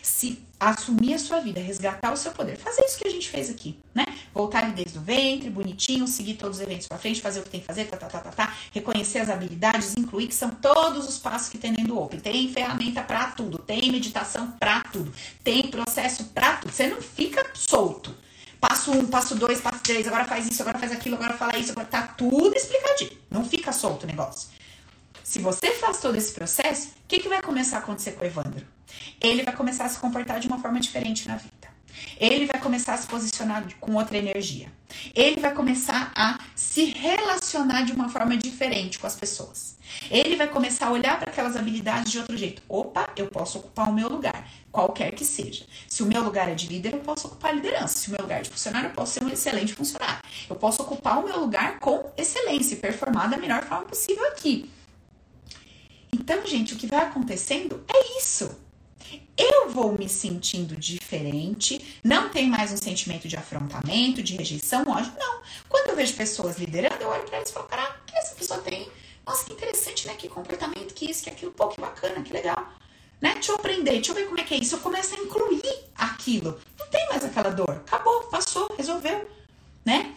se assumir a sua vida, resgatar o seu poder, fazer isso que a gente fez aqui, né? Voltar desde o ventre, bonitinho, seguir todos os eventos para frente, fazer o que tem que fazer, tá, tá, tá, tá, tá, reconhecer as habilidades, incluir que são todos os passos que tem dentro do Open. Tem ferramenta para tudo, tem meditação para tudo, tem processo para tudo. Você não fica solto. Passo um, passo dois, passo três, agora faz isso, agora faz aquilo, agora fala isso, agora tá tudo explicadinho. Não fica solto o negócio. Se você faz todo esse processo, o que, que vai começar a acontecer com o Evandro? Ele vai começar a se comportar de uma forma diferente na vida. Ele vai começar a se posicionar com outra energia. Ele vai começar a se relacionar de uma forma diferente com as pessoas. Ele vai começar a olhar para aquelas habilidades de outro jeito. Opa, eu posso ocupar o meu lugar, qualquer que seja. Se o meu lugar é de líder, eu posso ocupar a liderança. Se o meu lugar é de funcionário, eu posso ser um excelente funcionário. Eu posso ocupar o meu lugar com excelência e performar da melhor forma possível aqui. Então, gente, o que vai acontecendo é isso eu vou me sentindo diferente, não tem mais um sentimento de afrontamento, de rejeição, ódio, não. Quando eu vejo pessoas liderando, eu olho para eles e falo, caraca, que essa pessoa tem? Nossa, que interessante, né? Que comportamento, que isso, que aquilo, pô, que bacana, que legal. Né? Deixa eu aprender, deixa eu ver como é que é isso. Eu começo a incluir aquilo. Não tem mais aquela dor. Acabou, passou, resolveu, né?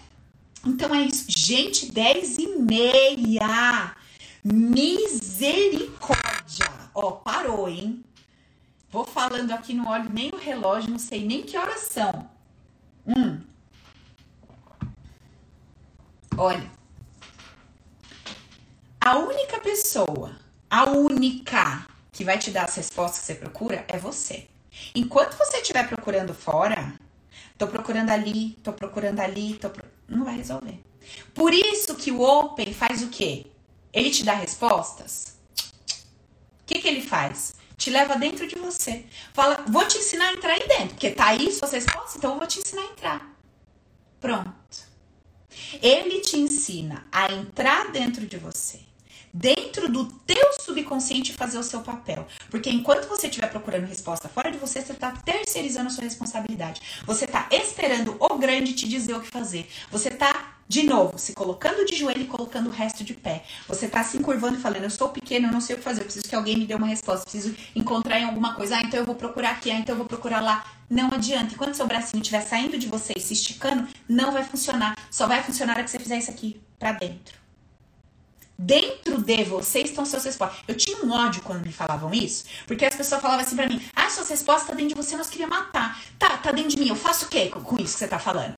Então é isso. Gente, 10 e meia. Misericórdia. Ó, parou, hein? Vou falando aqui, no olho nem o relógio, não sei nem que horas são. Hum. Olha. A única pessoa, a única que vai te dar as respostas que você procura é você. Enquanto você estiver procurando fora, tô procurando ali, tô procurando ali, tô pro... não vai resolver. Por isso que o Open faz o quê? Ele te dá respostas. O que, que ele faz? Te leva dentro de você. Fala, vou te ensinar a entrar aí dentro, porque tá aí suas respostas, então eu vou te ensinar a entrar. Pronto. Ele te ensina a entrar dentro de você, dentro do teu subconsciente fazer o seu papel. Porque enquanto você estiver procurando resposta fora de você, você está terceirizando a sua responsabilidade. Você está esperando o grande te dizer o que fazer. Você está de novo, se colocando de joelho e colocando o resto de pé. Você tá se encurvando e falando, eu sou pequeno, eu não sei o que fazer, eu preciso que alguém me dê uma resposta, preciso encontrar em alguma coisa. Ah, então eu vou procurar aqui, ah, então eu vou procurar lá. Não adianta. Enquanto seu bracinho estiver saindo de você e se esticando, não vai funcionar. Só vai funcionar que você fizer isso aqui para dentro. Dentro de você estão suas respostas. Eu tinha um ódio quando me falavam isso, porque as pessoas falavam assim pra mim: ah, suas respostas tá dentro de você, nós queria matar. Tá, tá dentro de mim, eu faço o quê com isso que você tá falando?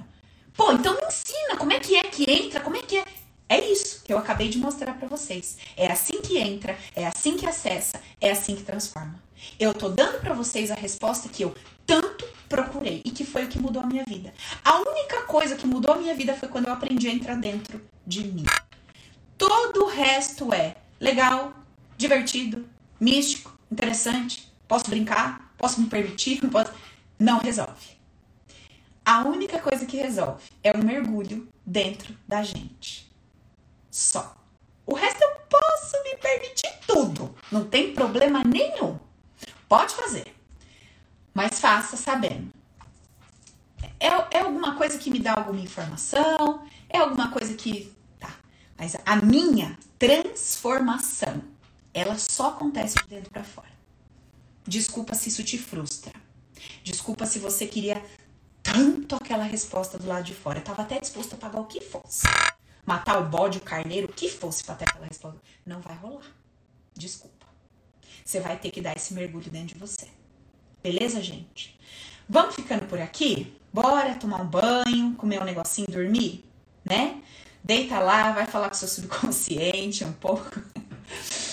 Pô, então me ensina como é que é que entra, como é que é. É isso que eu acabei de mostrar para vocês. É assim que entra, é assim que acessa, é assim que transforma. Eu tô dando para vocês a resposta que eu tanto procurei e que foi o que mudou a minha vida. A única coisa que mudou a minha vida foi quando eu aprendi a entrar dentro de mim. Todo o resto é legal, divertido, místico, interessante. Posso brincar, posso me permitir, posso... não resolve. A única coisa que resolve é o mergulho dentro da gente. Só. O resto eu posso me permitir tudo. Não tem problema nenhum. Pode fazer. Mas faça sabendo. É, é alguma coisa que me dá alguma informação? É alguma coisa que. Tá. Mas a minha transformação, ela só acontece de dentro para fora. Desculpa se isso te frustra. Desculpa se você queria tanto aquela resposta do lado de fora. Eu tava até disposto a pagar o que fosse. Matar o bode, o carneiro, o que fosse pra ter aquela resposta. Não vai rolar. Desculpa. Você vai ter que dar esse mergulho dentro de você. Beleza, gente? Vamos ficando por aqui? Bora tomar um banho, comer um negocinho, dormir, né? Deita lá, vai falar com seu subconsciente um pouco.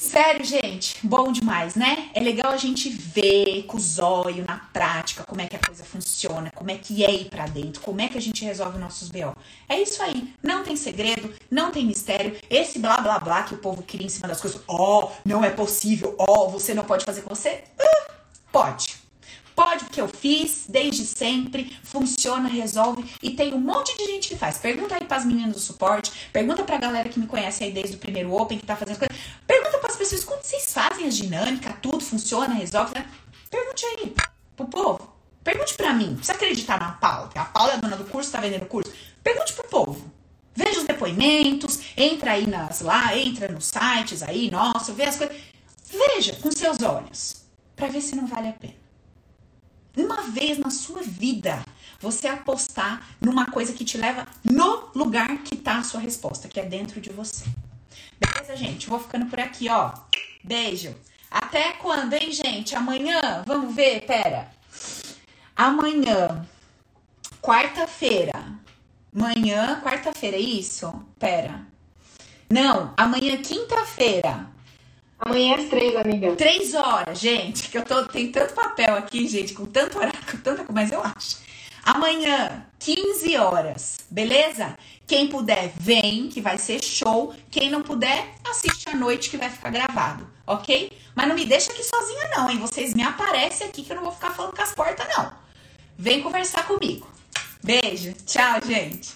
Sério, gente, bom demais, né? É legal a gente ver com os olhos, na prática, como é que a coisa funciona, como é que é ir pra dentro, como é que a gente resolve nossos BO. É isso aí, não tem segredo, não tem mistério. Esse blá blá blá que o povo cria em cima das coisas, ó, oh, não é possível, ó, oh, você não pode fazer com você. Uh, pode. Pode, porque eu fiz desde sempre, funciona, resolve e tem um monte de gente que faz. Pergunta aí pras meninas do suporte, pergunta pra galera que me conhece aí desde o primeiro Open, que tá fazendo coisa. Pergunta pras pessoas como vocês fazem as dinâmicas, tudo funciona, resolve. Né? Pergunte aí pro povo. Pergunte pra mim. Precisa acreditar na Paula, a Paula é a dona do curso, tá vendendo o curso. Pergunte pro povo. Veja os depoimentos, entra aí nas lá, entra nos sites aí, nossa, vê as coisas. Veja com seus olhos, para ver se não vale a pena uma vez na sua vida você apostar numa coisa que te leva no lugar que tá a sua resposta, que é dentro de você. Beleza, gente? Vou ficando por aqui, ó. Beijo. Até quando, hein, gente? Amanhã? Vamos ver? Pera. Amanhã, quarta-feira. Amanhã, quarta-feira, é isso? Pera. Não, amanhã, quinta-feira. Amanhã às três, amiga. Três horas, gente, que eu tô, tem tanto papel aqui, gente, com tanto com tanta coisa, mas eu acho. Amanhã, 15 horas, beleza? Quem puder, vem, que vai ser show. Quem não puder, assiste à noite, que vai ficar gravado, ok? Mas não me deixa aqui sozinha, não, hein? Vocês me aparecem aqui, que eu não vou ficar falando com as portas, não. Vem conversar comigo. Beijo, tchau, gente.